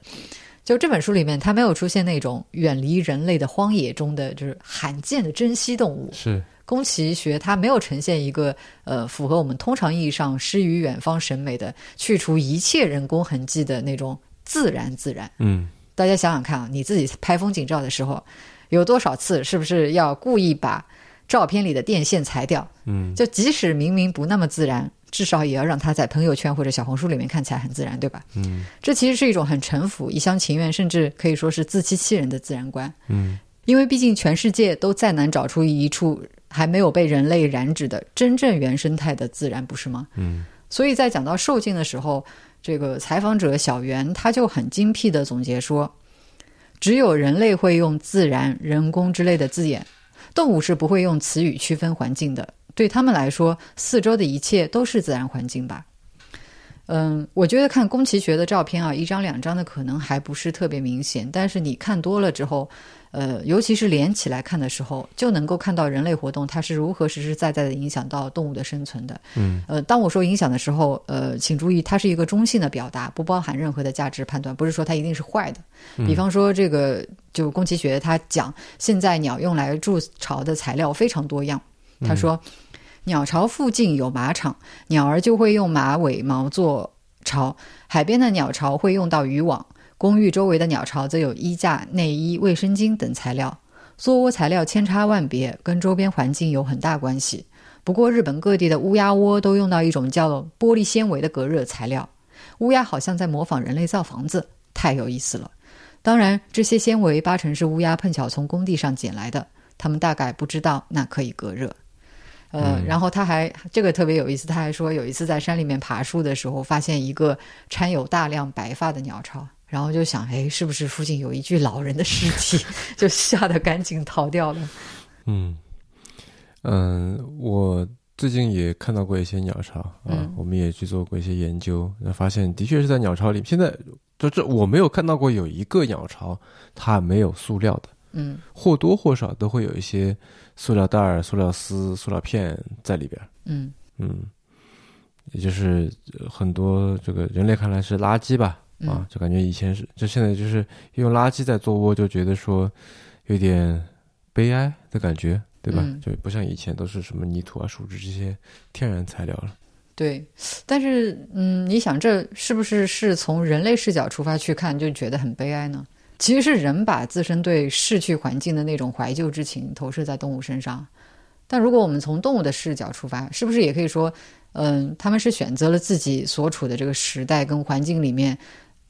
就这本书里面，它没有出现那种远离人类的荒野中的就是罕见的珍稀动物。是宫崎学它没有呈现一个呃符合我们通常意义上诗与远方审美的去除一切人工痕迹的那种自然自然。嗯大家想想看啊，你自己拍风景照的时候，有多少次是不是要故意把照片里的电线裁掉？嗯就即使明明不那么自然，至少也要让它在朋友圈或者小红书里面看起来很自然，对吧？嗯这其实是一种很臣服、一厢情愿，甚至可以说是自欺欺人的自然观。嗯因为毕竟全世界都再难找出一处还没有被人类染指的真正原生态的自然，不是吗？嗯所以在讲到受尽的时候，这个采访者小袁他就很精辟的总结说，只有人类会用自然、人工之类的字眼，动物是不会用词语区分环境的。对他们来说，四周的一切都是自然环境吧。嗯，我觉得看宫崎学的照片啊，一张两张的可能还不是特别明显，但是你看多了之后，呃，尤其是连起来看的时候，就能够看到人类活动它是如何实实在在的影响到动物的生存的。嗯呃，当我说影响的时候，呃，请注意，它是一个中性的表达，不包含任何的价值判断，不是说它一定是坏的。比方说，这个就宫崎学他讲，现在鸟用来筑巢的材料非常多样。他说，鸟巢附近有马场，鸟儿就会用马尾毛做巢；海边的鸟巢会用到渔网；公寓周围的鸟巢则有衣架、内衣、卫生巾等材料。缩窝材料千差万别，跟周边环境有很大关系。不过，日本各地的乌鸦窝都用到一种叫玻璃纤维的隔热材料，乌鸦好像在模仿人类造房子，太有意思了。当然，这些纤维八成是乌鸦碰巧从工地上捡来的，他们大概不知道那可以隔热。呃，然后他还这个特别有意思，他还说有一次在山里面爬树的时候，发现一个掺有大量白发的鸟巢，然后就想，哎，是不是附近有一具老人的尸体？就吓得赶紧逃掉了。嗯嗯，我最近也看到过一些鸟巢啊，嗯我们也去做过一些研究，那发现的确是在鸟巢里，现在就这我没有看到过有一个鸟巢它没有塑料的，嗯或多或少都会有一些塑料袋儿、塑料丝、塑料片在里边。嗯嗯，也就是呃很多这个人类看来是垃圾吧，啊嗯，就感觉以前是，就现在就是用垃圾在做窝，就觉得说有点悲哀的感觉，对吧？嗯就不像以前都是什么泥土啊、树枝这些天然材料了。对，但是嗯，你想这是不是是从人类视角出发去看，就觉得很悲哀呢？其实是人把自身对逝去环境的那种怀旧之情投射在动物身上。但如果我们从动物的视角出发，是不是也可以说，嗯，他们是选择了自己所处的这个时代跟环境里面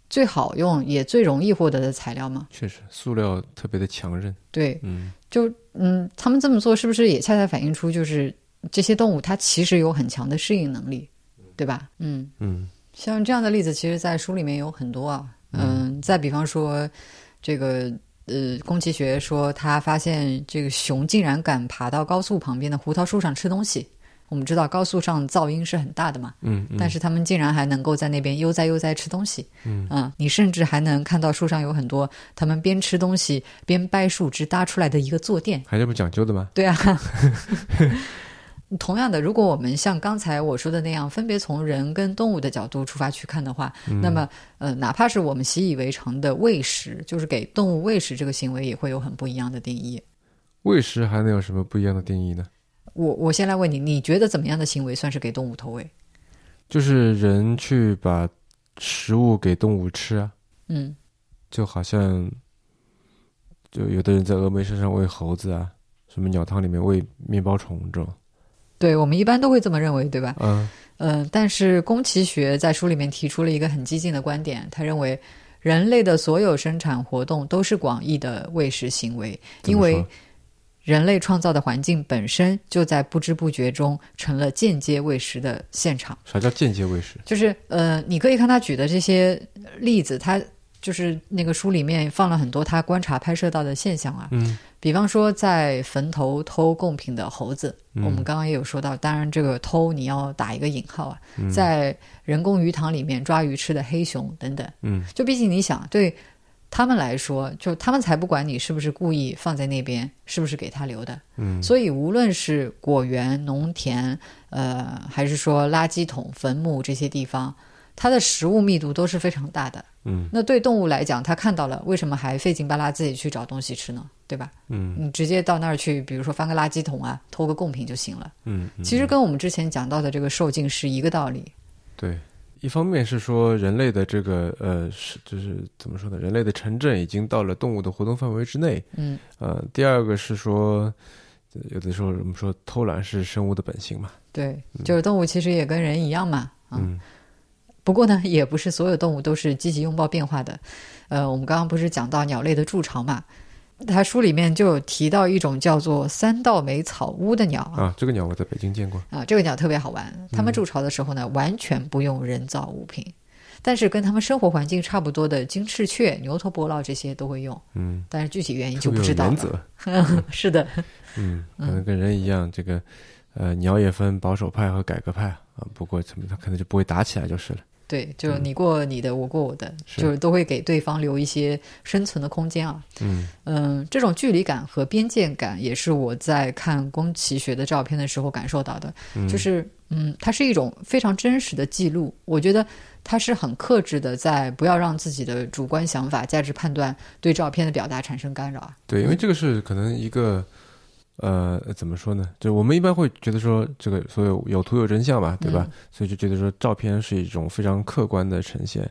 最好用也最容易获得的材料吗？确实，塑料特别的强韧。对，嗯就嗯，他们这么做是不是也恰恰反映出就是这些动物它其实有很强的适应能力，对吧？嗯。嗯像这样的例子，其实，在书里面有很多啊。嗯，再比方说，这个呃，宫崎学说他发现这个熊竟然敢爬到高速旁边的胡桃树上吃东西。我们知道高速上噪音是很大的嘛，嗯嗯，但是他们竟然还能够在那边悠哉悠哉吃东西。嗯啊，你甚至还能看到树上有很多他们边吃东西边掰树枝搭出来的一个坐垫。还这么讲究的吗？对啊。同样的，如果我们像刚才我说的那样，分别从人跟动物的角度出发去看的话，那么呃，哪怕是我们习以为常的喂食，就是给动物喂食这个行为，也会有很不一样的定义。喂食还能有什么不一样的定义呢？我我先来问你，你觉得怎么样的行为算是给动物投喂？就是人去把食物给动物吃啊，嗯就好像，就有的人在峨眉山上喂猴子啊，什么鸟汤里面喂面包虫这种。对，我们一般都会这么认为，对吧？嗯嗯、但是宫崎学在书里面提出了一个很激进的观点，他认为人类的所有生产活动都是广义的喂食行为，因为人类创造的环境本身就在不知不觉中成了间接喂食的现场。啥叫间接喂食？就是呃，你可以看他举的这些例子，他就是那个书里面放了很多他观察拍摄到的现象啊。嗯比方说，在坟头偷贡品的猴子，嗯我们刚刚也有说到，当然这个偷你要打一个引号啊，在人工鱼塘里面抓鱼吃的黑熊等等。嗯就毕竟你想，对他们来说，就他们才不管你是不是故意放在那边，是不是给他留的。嗯，所以无论是果园、农田，呃，还是说垃圾桶、坟墓这些地方，它的食物密度都是非常大的。嗯那对动物来讲，它看到了，为什么还费劲巴拉自己去找东西吃呢？对吧？嗯你直接到那儿去，比如说翻个垃圾桶啊，偷个贡品就行了。嗯，嗯其实跟我们之前讲到的这个受尽是一个道理。对，一方面是说人类的这个呃是就是怎么说呢？人类的城镇已经到了动物的活动范围之内。嗯，呃，第二个是说，呃有的时候我们说偷懒是生物的本性嘛。对，就是动物其实也跟人一样嘛。啊，嗯不过呢，也不是所有动物都是积极拥抱变化的。呃，我们刚刚不是讲到鸟类的筑巢嘛？它书里面就有提到一种叫做三道眉草屋的鸟啊，啊，这个鸟我在北京见过。啊，这个鸟特别好玩。他们筑巢的时候呢，完全不用人造物品，但是跟他们生活环境差不多的金翅雀、牛头伯劳这些都会用，嗯，但是具体原因就不知道原。则。是的，嗯，可能跟人一样，这个呃，鸟也分保守派和改革派啊。不过他们他可能就不会打起来就是了。对，就你过你的，我过我的，就是都会给对方留一些生存的空间啊。嗯嗯，这种距离感和边界感也是我在看宫崎学的照片的时候感受到的，嗯，就是嗯，它是一种非常真实的记录。我觉得它是很克制的，在不要让自己的主观想法、价值判断对照片的表达产生干扰啊。对，因为这个是可能一个呃，怎么说呢？就我们一般会觉得说，这个所有有图有真相嘛，对吧？所以就觉得说，照片是一种非常客观的呈现。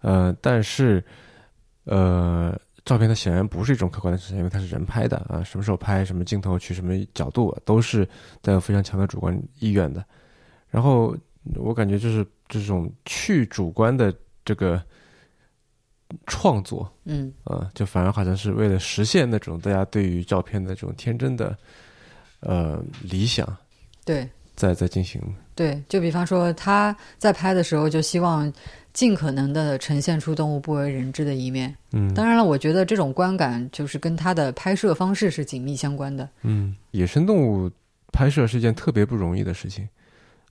呃，但是呃，照片它显然不是一种客观的呈现，因为它是人拍的啊，什么时候拍，什么镜头取什么角度，都是带有非常强的主观意愿的。然后我感觉就是这种去主观的这个创作，嗯呃，就反而好像是为了实现那种大家对于照片的这种天真的呃理想，对在在进行。对，就比方说他在拍的时候，就希望尽可能的呈现出动物不为人知的一面。嗯当然了，我觉得这种观感就是跟他的拍摄方式是紧密相关的。嗯，野生动物拍摄是一件特别不容易的事情，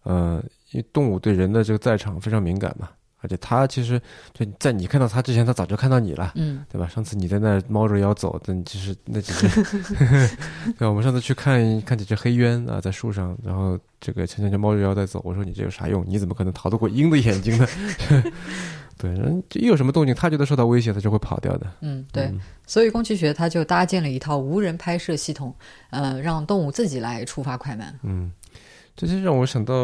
呃，因为动物对人的这个在场非常敏感嘛，而且它其实就在你看到他之前，他早就看到你了。嗯对吧？上次你在那儿猫着腰走，但其实那几只，对，我们上次去看看几只黑鸢啊，在树上，然后这个强强就猫着腰在走。我说你这有啥用？你怎么可能逃得过鹰的眼睛呢？对，人一有什么动静，他觉得受到威胁，他就会跑掉的。嗯，对。嗯所以宫崎学他就搭建了一套无人拍摄系统，呃，让动物自己来触发快门。嗯，这就让我想到，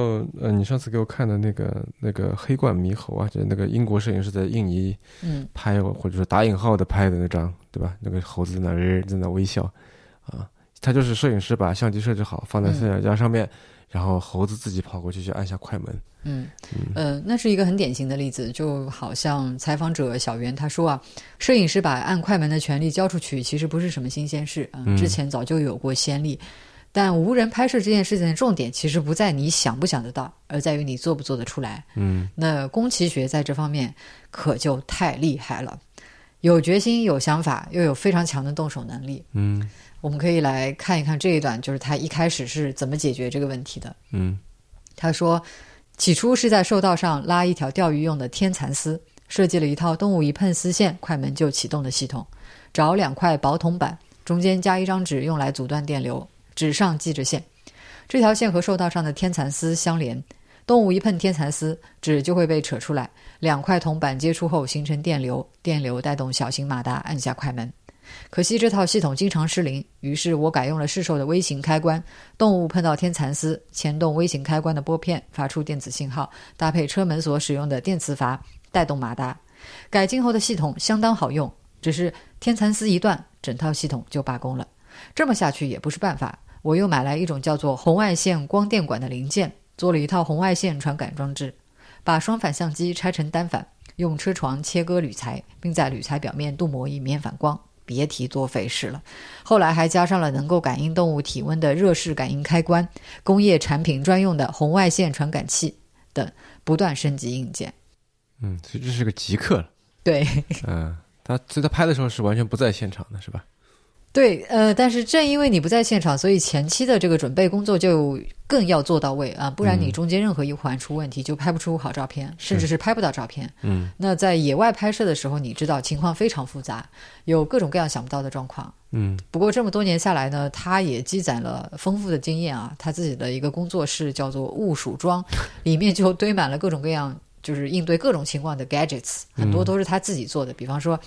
呃，你上次给我看的那个那个黑冠猕猴啊，就是那个英国摄影师在印尼嗯拍，或者说打引号的拍的那张，对吧？那个猴子在那儿在那微笑，啊，他就是摄影师把相机设置好，放在嗯三脚架上面，然后猴子自己跑过去去按下快门。嗯，呃，那是一个很典型的例子，就好像采访者小袁他说啊，摄影师把按快门的权利交出去，其实不是什么新鲜事啊、嗯之前早就有过先例。但无人拍摄这件事情的重点，其实不在你想不想得到，而在于你做不做得出来。嗯那宫崎学在这方面可就太厉害了，有决心、有想法，又有非常强的动手能力。嗯我们可以来看一看这一段，就是他一开始是怎么解决这个问题的。嗯他说，起初是在兽道上拉一条钓鱼用的天蚕丝，设计了一套动物一碰丝线，快门就启动的系统。找两块薄铜板，中间加一张纸，用来阻断电流，纸上系着线。这条线和兽道上的天蚕丝相连，动物一碰天蚕丝，纸就会被扯出来。两块铜板接触后形成电流，电流带动小型马达按下快门。可惜这套系统经常失灵，于是我改用了市售的微型开关，动物碰到天蚕丝，牵动微型开关的拨片，发出电子信号，搭配车门锁使用的电磁阀，带动马达。改进后的系统相当好用，只是天蚕丝一断，整套系统就罢工了。这么下去也不是办法，我又买来一种叫做红外线光电管的零件，做了一套红外线传感装置，把双反相机拆成单反，用车床切割铝材，并在铝材表面镀膜以免反光。别提多费事了。后来还加上了能够感应动物体温的热式感应开关、工业产品专用的红外线传感器等，不断升级硬件。嗯，所以这是个极客了。对嗯，他所以他拍的时候是完全不在现场的，是吧？对，呃，但是正因为你不在现场，所以前期的这个准备工作就更要做到位啊，不然你中间任何一环出问题，就拍不出好照片，甚至是拍不到照片。嗯那在野外拍摄的时候，你知道情况非常复杂，有各种各样想不到的状况。嗯不过这么多年下来呢，他也积攒了丰富的经验啊。他自己的一个工作室叫做雾鼠庄，里面就堆满了各种各样，就是应对各种情况的 gadgets，很多都是他自己做的。比方说，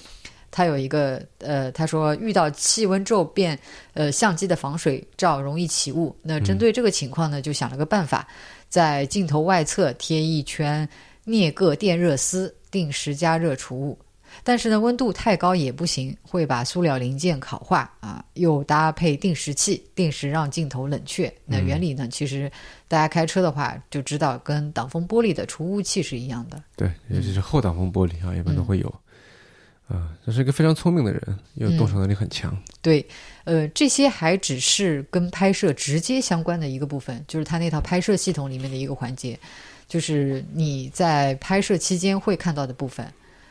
他有一个呃，他说遇到气温骤变，呃，相机的防水罩容易起雾。那针对这个情况呢，就想了个办法，在镜头外侧贴一圈镍铬电热丝，定时加热除雾。但是呢，温度太高也不行，会把塑料零件烤化啊。又搭配定时器，定时让镜头冷却。那原理呢，其实大家开车的话就知道，跟挡风玻璃的除雾器是一样的。对，尤其是后挡风玻璃啊，一般都会有。啊，这是一个非常聪明的人，又动手能力很强。对，呃，这些还只是跟拍摄直接相关的一个部分，就是他那套拍摄系统里面的一个环节，就是你在拍摄期间会看到的部分。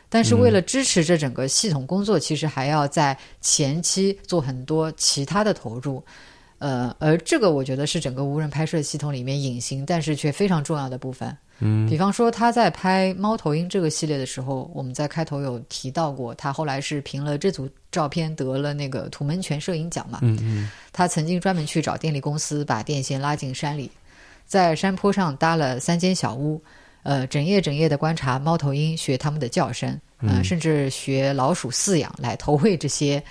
但是为了支持这整个系统工作，其实还要在前期做很多其他的投入。呃，而这个我觉得是整个无人拍摄系统里面隐形但是却非常重要的部分。嗯比方说他在拍猫头鹰这个系列的时候，我们在开头有提到过，他后来是凭了这组照片得了那个土门泉摄影奖嘛。嗯嗯他曾经专门去找电力公司，把电线拉进山里，在山坡上搭了三间小屋，呃，整夜整夜的观察猫头鹰，学它们的叫声，呃，嗯甚至学老鼠饲养来投喂这些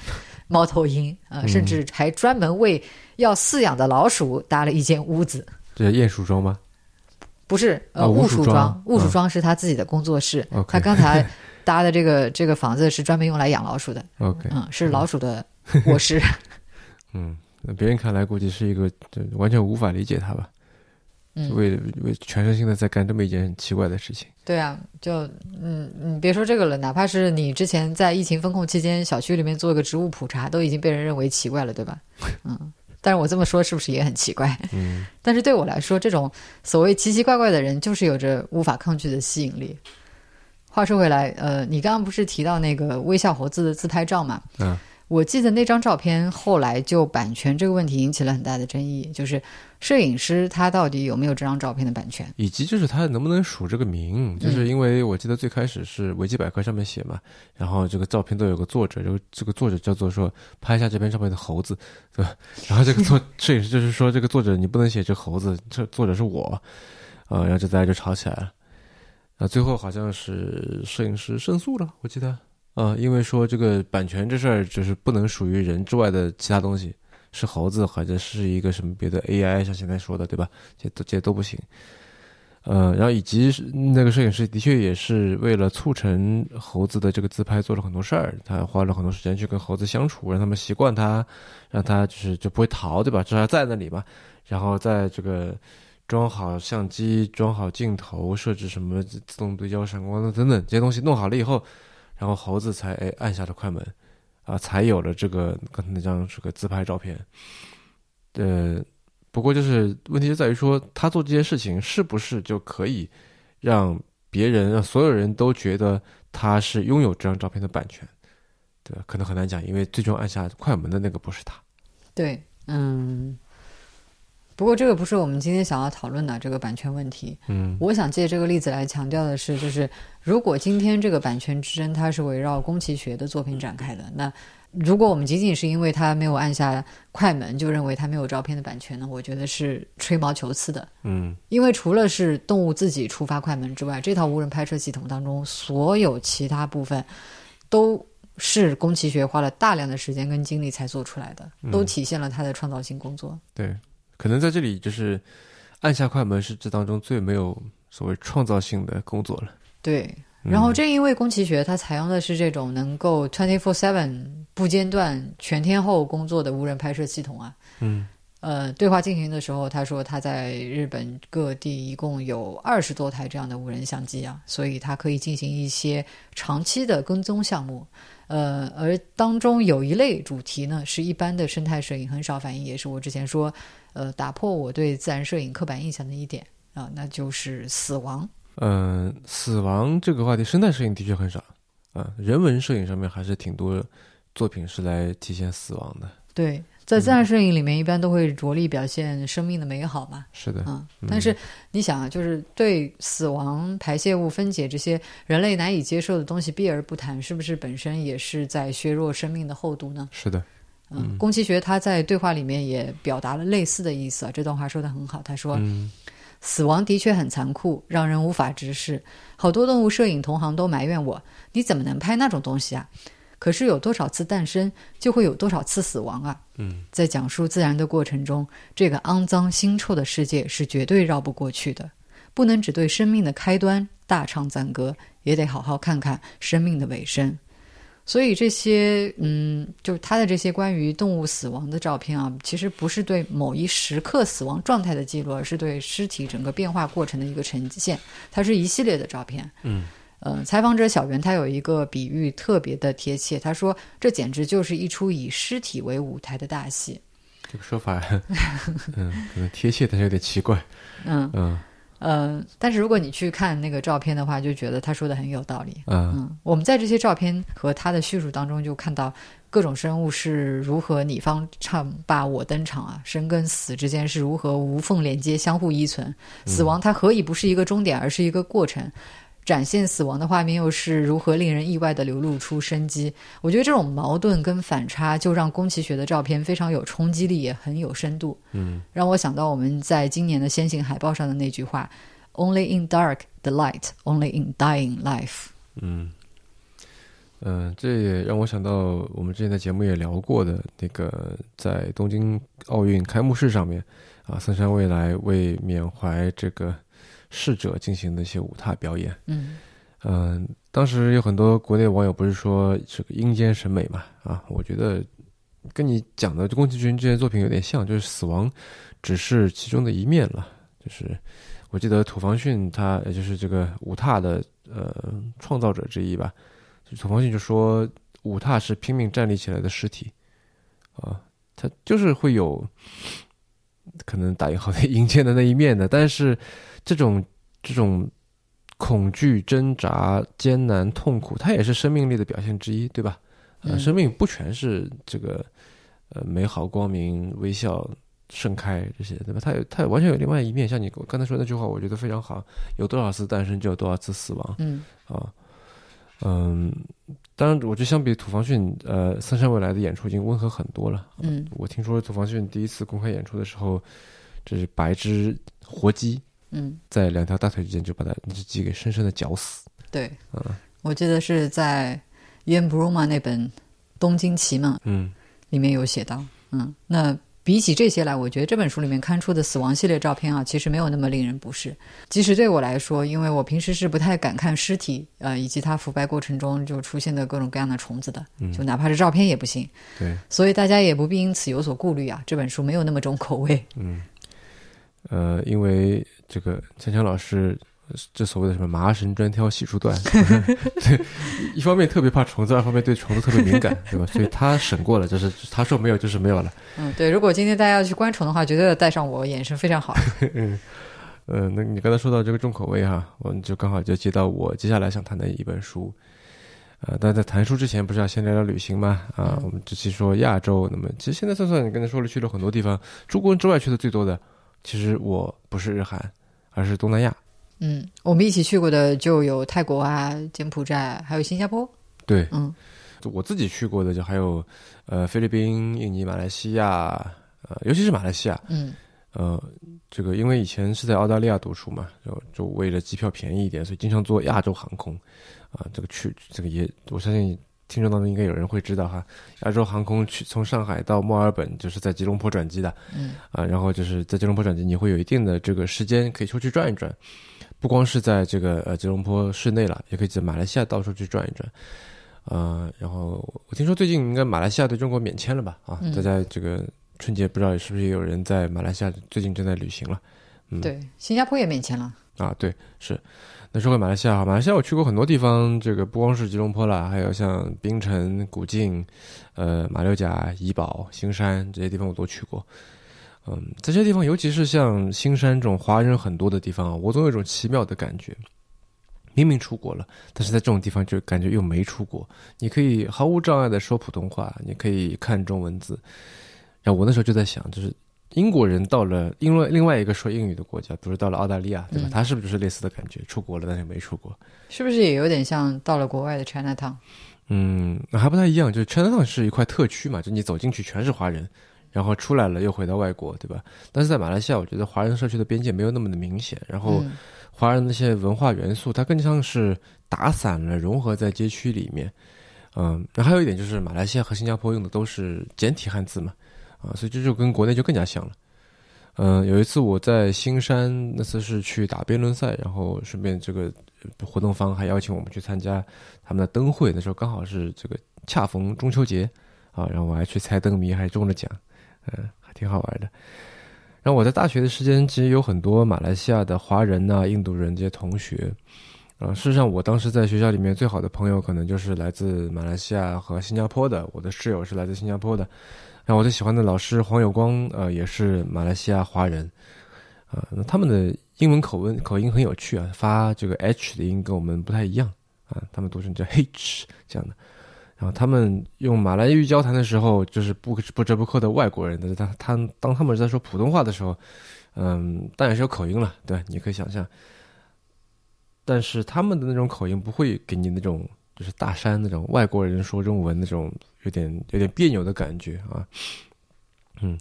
猫头鹰，呃，甚至还专门为要饲养的老鼠搭了一间屋子。这是鼹鼠装吗？不是，呃，啊雾雾鼠庄雾鼠嗯庄是他自己的工作室。他刚才 搭的这个这个房子是专门用来养老鼠的，OK，嗯，是老鼠的卧室。嗯，那别人看来估计是一个就完全无法理解他吧，嗯，为为全身心的在干这么一件很奇怪的事情。对啊，就嗯，你别说这个了，哪怕是你之前在疫情封控期间，小区里面做一个植物普查，都已经被人认为奇怪了，对吧？嗯，但是我这么说是不是也很奇怪？嗯但是对我来说，这种所谓奇奇怪怪的人，就是有着无法抗拒的吸引力。话说回来，呃，你刚刚不是提到那个微笑猴子的自拍照嘛？嗯我记得那张照片后来就版权这个问题引起了很大的争议，就是摄影师他到底有没有这张照片的版权？以及就是他能不能署这个名，就是因为我记得最开始是维基百科上面写嘛，然后这个照片都有个作者，就这个作者叫做说拍下这边照片的猴子，对吧？然后这个作摄影师就是说这个作者你不能写这猴子，这作者是我，啊、然后就大家就吵起来了，啊，最后好像是摄影师胜诉了，我记得，啊，因为说这个版权这事儿就是不能属于人之外的其他东西。是猴子，或者是一个什么别的 AI，像现在说的，对吧？这都这都不行。呃，然后以及那个摄影师的确也是为了促成猴子的这个自拍做了很多事儿，他花了很多时间去跟猴子相处，让他们习惯它，让它就是就不会逃，对吧？至少在那里嘛。然后在这个装好相机、装好镜头、设置什么自动对焦、闪光灯等等这些东西弄好了以后，然后猴子才哎按下了快门，啊，才有了这个刚才那张这个自拍照片。呃，不过就是问题就在于说，他做这件事情是不是就可以让别人、让所有人都觉得他是拥有这张照片的版权？对？可能很难讲，因为最终按下快门的那个不是他。对，嗯。不过这个不是我们今天想要讨论的这个版权问题。嗯我想借这个例子来强调的是，就是如果今天这个版权之争它是围绕宫崎学的作品展开的，那如果我们仅仅是因为他没有按下快门就认为他没有照片的版权呢，我觉得是吹毛求疵的。嗯因为除了是动物自己触发快门之外，这套无人拍摄系统当中所有其他部分都是宫崎学花了大量的时间跟精力才做出来的，都体现了他的创造性工作。对，可能在这里就是按下快门是这当中最没有所谓创造性的工作了。对，嗯然后正因为宫崎学它采用的是这种能够 twenty four seven 不间断全天候工作的无人拍摄系统啊，嗯呃，对话进行的时候，他说他在日本各地一共有二十多台这样的无人相机啊，所以他可以进行一些长期的跟踪项目。呃，而当中有一类主题呢，是一般的生态摄影很少反映，也是我之前说，呃，打破我对自然摄影刻板印象的一点啊、那就是死亡。嗯、呃死亡这个话题，生态摄影的确很少啊、人文摄影上面还是挺多作品是来体现死亡的。对，在自然摄影里面，一般都会着力表现生命的美好嘛。是的，嗯，但是你想啊，就是对死亡、排泄物分解这些人类难以接受的东西避而不谈，是不是本身也是在削弱生命的厚度呢？是的，嗯，宫崎学他在对话里面也表达了类似的意思啊。这段话说的很好，他说：“死亡的确很残酷，让人无法直视。好多动物摄影同行都埋怨我，你怎么能拍那种东西啊？”可是有多少次诞生，就会有多少次死亡啊！嗯，在讲述自然的过程中，这个肮脏腥臭的世界是绝对绕不过去的。不能只对生命的开端大唱赞歌，也得好好看看生命的尾声。所以这些，嗯，就是他的这些关于动物死亡的照片啊，其实不是对某一时刻死亡状态的记录，而是对尸体整个变化过程的一个呈现。它是一系列的照片。嗯。呃，采访者小袁他有一个比喻特别的贴切，他说这简直就是一出以尸体为舞台的大戏。这个说法，嗯，可能贴切，但是有点奇怪。嗯嗯呃，但是如果你去看那个照片的话，就觉得他说的很有道理。嗯嗯，我们在这些照片和他的叙述当中，就看到各种生物是如何你方唱罢我登场啊，生跟死之间是如何无缝连接、相互依存。死亡它何以不是一个终点，而是一个过程？展现死亡的画面又是如何令人意外的流露出生机？我觉得这种矛盾跟反差，就让宫崎学的照片非常有冲击力，也很有深度。嗯，让我想到我们在今年的先行海报上的那句话：“Only in dark the light, only in dying life。”嗯，嗯，这也让我想到我们之前的节目也聊过的那个，在东京奥运开幕式上面，啊，森山未来为缅怀这个。逝者进行的一些舞踏表演，嗯嗯，当时有很多国内网友不是说这个阴间审美嘛？啊，我觉得跟你讲的宫崎骏这些作品有点像，就是死亡只是其中的一面了。就是我记得土方迅他也就是这个舞踏的呃创造者之一吧，就土方迅就说舞踏是拼命站立起来的尸体啊，他就是会有可能打引号的 阴间的那一面的，但是。这种这种恐惧、挣扎、艰难、痛苦，它也是生命力的表现之一，对吧？呃，生命不全是这个呃美好、光明、微笑、盛开这些，对吧？它有它完全有另外一面。像你刚才说那句话，我觉得非常好：有多少次诞生，就有多少次死亡。嗯啊，嗯，当然，我觉得相比土方迅，呃，森山未来的演出已经温和很多了。嗯，我听说土方迅第一次公开演出的时候，这是白只活鸡。嗯，在两条大腿之间就把它那只鸡给深深的绞死。对，嗯，我记得是在伊恩布鲁玛那本《东京奇梦》嗯里面有写到。嗯，那比起这些来，我觉得这本书里面刊出的死亡系列照片啊，其实没有那么令人不适。即使对我来说，因为我平时是不太敢看尸体，呃，以及它腐败过程中就出现的各种各样的虫子的，就哪怕是照片也不行。对，所以大家也不必因此有所顾虑啊。这本书没有那么重口味。嗯。呃，因为这个强强老师这所谓的什么麻绳专挑细处断，对，一方面特别怕虫子，二方面对虫子特别敏感，对吧？所以他审过了，就是他说没有就是没有了。嗯，对。如果今天大家要去观虫的话，绝对要带上我，眼神非常好。嗯，呃，那你刚才说到这个重口味哈，我们就刚好就接到我接下来想谈的一本书。呃，但在谈书之前，不是要先聊聊旅行吗？啊，我们这期说亚洲，那么其实现在算算，你刚才说了去了很多地方，中国人之外去的最多的。其实我不是日韩，而是东南亚。嗯，我们一起去过的就有泰国啊、柬埔寨，还有新加坡。对，嗯，我自己去过的就还有呃菲律宾、印尼、马来西亚，呃，尤其是马来西亚。嗯，呃，这个因为以前是在澳大利亚读书嘛，就就为了机票便宜一点，所以经常坐亚洲航空。啊，这个去这个也，我相信。听众当中应该有人会知道哈，亚洲航空去从上海到墨尔本就是在吉隆坡转机的，嗯啊，然后就是在吉隆坡转机，你会有一定的这个时间可以出去转一转，不光是在这个呃吉隆坡市内了，也可以在马来西亚到处去转一转，啊，然后我听说最近应该马来西亚对中国免签了吧？啊，大家这个春节不知道是不是也有人在马来西亚最近正在旅行了？嗯，对，新加坡也免签了啊，对，是。那说回马来西亚，马来西亚我去过很多地方，这个不光是吉隆坡啦，还有像槟城、古晋、呃马六甲、怡保、新山这些地方我都去过。嗯，在这些地方，尤其是像新山这种华人很多的地方啊，我总有一种奇妙的感觉，明明出国了，但是在这种地方就感觉又没出国。你可以毫无障碍的说普通话，你可以看中文字，然后我那时候就在想，就是英国人到了另外另外一个说英语的国家，比如到了澳大利亚，对吧？嗯他是不是就是类似的感觉？出国了但是没出国？是不是也有点像到了国外的 China Town？嗯，还不太一样，就是 Chinatown 是一块特区嘛，就你走进去全是华人，然后出来了又回到外国，对吧？但是在马来西亚，我觉得华人社区的边界没有那么的明显，然后嗯华人那些文化元素，它更像是打散了，融合在街区里面。嗯，那还有一点就是，马来西亚和新加坡用的都是简体汉字嘛，啊，所以这就跟国内就更加像了。嗯，有一次我在新山，那次是去打辩论赛，然后顺便这个活动方还邀请我们去参加他们的灯会，那时候刚好是这个恰逢中秋节啊，然后我还去猜灯谜，还中了奖，嗯，还挺好玩的。然后我在大学的时间，其实有很多马来西亚的华人呐、印度人这些同学，啊，事实上我当时在学校里面最好的朋友，可能就是来自马来西亚和新加坡的，我的室友是来自新加坡的，然后我最喜欢的老师黄有光，呃，也是马来西亚华人，啊、那他们的英文口音口音很有趣啊，发这个 H 的音跟我们不太一样啊，他们读成叫 H 这样的。然后他们用马来语交谈的时候，就是不不折不扣的外国人，但是他他当他们在说普通话的时候，嗯，当然是有口音了，对，你可以想象。但是他们的那种口音不会给你那种就是大山那种外国人说中文那种有点有点别扭的感觉啊，嗯，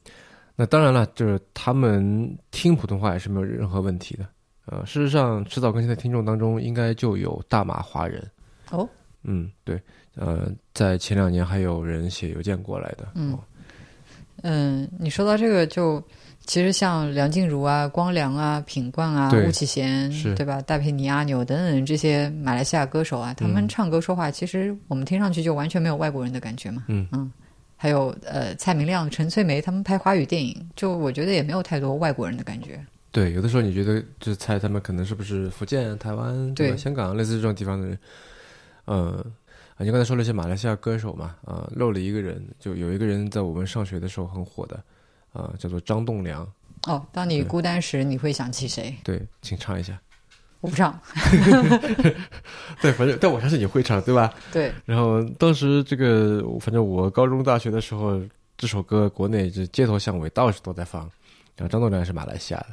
那当然了，就是他们听普通话也是没有任何问题的。呃，事实上，迟早更新的听众当中应该就有大马华人。哦，嗯，对，呃，在前两年还有人写邮件过来的。嗯哦嗯，你说到这个就。其实像梁静茹啊、光良啊、品冠啊、巫启贤，对吧？戴佩妮、阿牛等等这些马来西亚歌手啊，他们嗯唱歌说话，其实我们听上去就完全没有外国人的感觉嘛。嗯还有呃，蔡明亮、陈翠梅他们拍华语电影，就我觉得也没有太多外国人的感觉。对，有的时候你觉得就猜他们可能是不是福建、台湾、对吧对香港类似这种地方的人。嗯，啊，你刚才说了一些马来西亚歌手嘛，啊，漏了一个人，就有一个人在我们上学的时候很火的，啊，叫做张栋梁。哦，当你孤单时，你会想起谁？对，请唱一下。我不唱。对，反正但我相信你会唱，对吧？对，然后当时这个，反正我高中、大学的时候，这首歌国内这街头巷尾到处都在放。然后张栋梁是马来西亚的。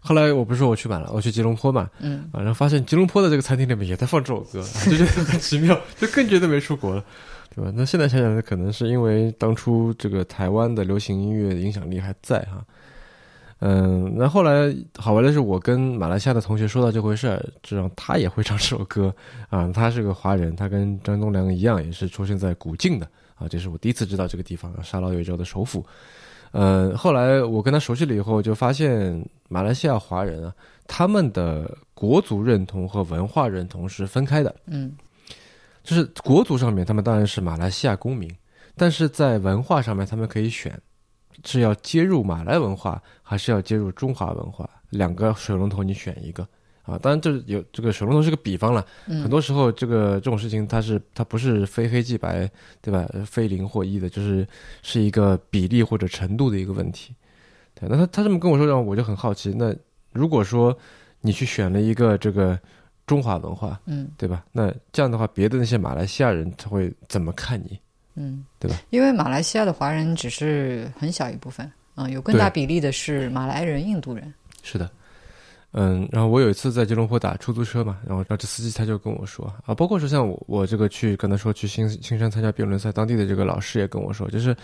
后来我不是说我去满了，我去吉隆坡嘛，嗯，啊，然后发现吉隆坡的这个餐厅里面也在放这首歌，就觉得很奇妙，就更觉得没出国了，对吧？那现在想想，可能是因为当初这个台湾的流行音乐影响力还在哈。嗯，那后来好玩的是，我跟马来西亚的同学说到这回事儿，知道他也会唱这首歌啊。他是个华人，他跟张栋梁一样，也是出生在古晋的啊。这是我第一次知道这个地方，沙劳越州的首府。呃，后来我跟他熟悉了以后，就发现马来西亚华人啊，他们的国族认同和文化认同是分开的。嗯，就是国族上面，他们当然是马来西亚公民，但是在文化上面，他们可以选是要接入马来文化，还是要接入中华文化，两个水龙头你选一个啊。当然，这有这个水龙头是个比方了，嗯很多时候这个这种事情它是它不是非黑即白，对吧？非零或一的，就是是一个比例或者程度的一个问题。对，那他他这么跟我说，让我就很好奇。那如果说你去选了一个这个中华文化，嗯对吧？那这样的话，别的那些马来西亚人他会怎么看你？嗯，对吧？因为马来西亚的华人只是很小一部分，嗯，有更大比例的是马来人、印度人。是的，嗯，然后我有一次在吉隆坡打出租车嘛，然后然后这司机他就跟我说啊，包括说像我我这个去跟他说去新新山参加辩论赛，当地的这个老师也跟我说，就是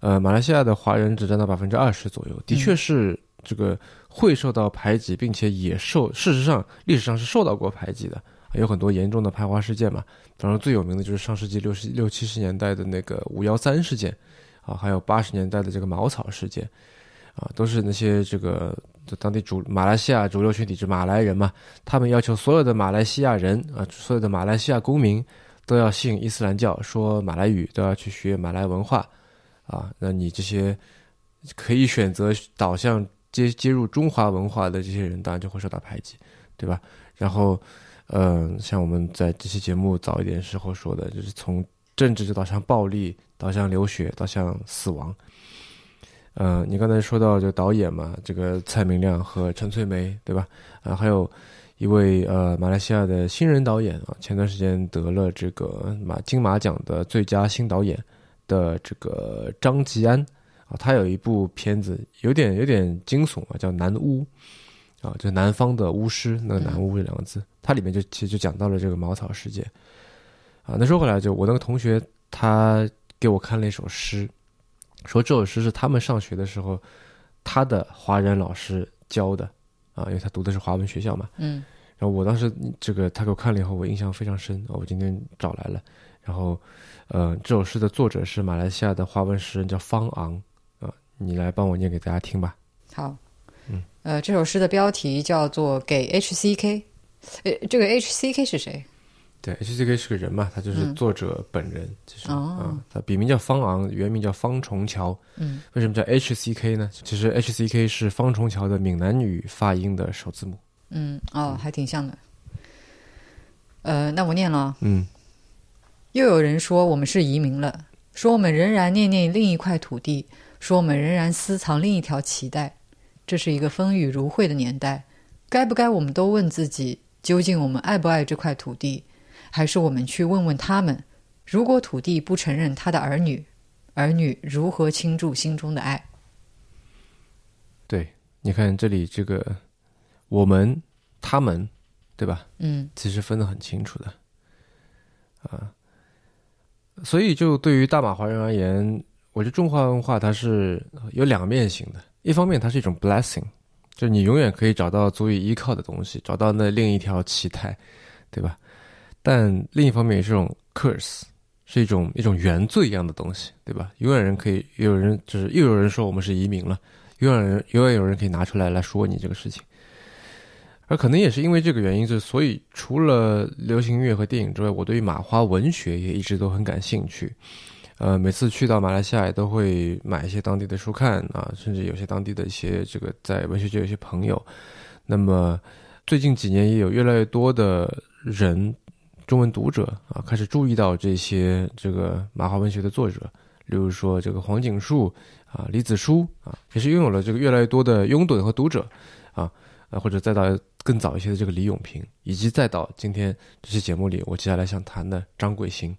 呃，马来西亚的华人只占到百分之二十左右，的确是这个会受到排挤，并且也受事实上历史上是受到过排挤的，有很多严重的排华事件嘛。当然最有名的就是上世纪六十六七十年代的那个五幺三事件，啊，还有八十年代的这个茅草事件，啊，都是那些这个就当地主马来西亚主流群体是马来人嘛，他们要求所有的马来西亚人啊，所有的马来西亚公民都要信伊斯兰教，说马来语，都要去学马来文化，啊，那你这些可以选择导向接接入中华文化的这些人，当然就会受到排挤，对吧？然后，嗯、像我们在这期节目早一点时候说的，就是从政治就导向暴力，导向流血，导向死亡。嗯、你刚才说到就导演嘛，这个蔡明亮和陈翠梅，对吧？啊，还有一位呃马来西亚的新人导演啊，前段时间得了这个马金马奖的最佳新导演的这个张吉安啊，他有一部片子有点有点惊悚啊，叫《南巫》啊，就南方的巫师那个“南巫”这两个字，它里面就其实就讲到了这个茅草世界啊。那说回来，就我那个同学他给我看了一首诗，说这首诗是他们上学的时候他的华人老师教的啊，因为他读的是华文学校嘛。嗯然后我当时这个他给我看了以后，我印象非常深啊，我今天找来了。然后，呃，这首诗的作者是马来西亚的华文诗人，叫方昂啊，你来帮我念给大家听吧。好，嗯，呃，这首诗的标题叫做《给 HCK》，呃，这个 HCK 是谁？对，HCK 是个人嘛，他就是嗯作者本人，其实哦啊，他笔名叫方昂，原名叫方重桥。嗯，为什么叫 HCK 呢？其实 HCK 是方重桥的闽南语发音的首字母。嗯，哦，还挺像的。呃，那我念了啊。嗯又有人说我们是移民了，说我们仍然念念另一块土地，说我们仍然私藏另一条脐带。这是一个风雨如晦的年代，该不该我们都问自己，究竟我们爱不爱这块土地？还是我们去问问他们，如果土地不承认他的儿女，儿女如何倾注心中的爱？对，你看这里这个我们、他们，对吧？嗯其实分得很清楚的，啊，所以就对于大马华人而言，我觉得中华文化它是有两面性的。一方面，它是一种 blessing，就是你永远可以找到足以依靠的东西，找到那另一条脐带，对吧？但另一方面也是一种 curse，是一种一种原罪一样的东西，对吧？永远人可以，有人就是又有人说我们是移民了，永远人永远有人可以拿出来来说你这个事情。而可能也是因为这个原因，就所以除了流行音乐和电影之外，我对于马华文学也一直都很感兴趣。呃，每次去到马来西亚也都会买一些当地的书看啊，甚至有些当地的一些这个在文学界有些朋友。那么最近几年也有越来越多的人，中文读者啊，开始注意到这些这个马华文学的作者，例如说这个黄景树啊、李子书啊，也是拥有了这个越来越多的拥趸和读者啊，呃，或者再到更早一些的这个李永平，以及再到今天这期节目里我接下来想谈的张桂兴。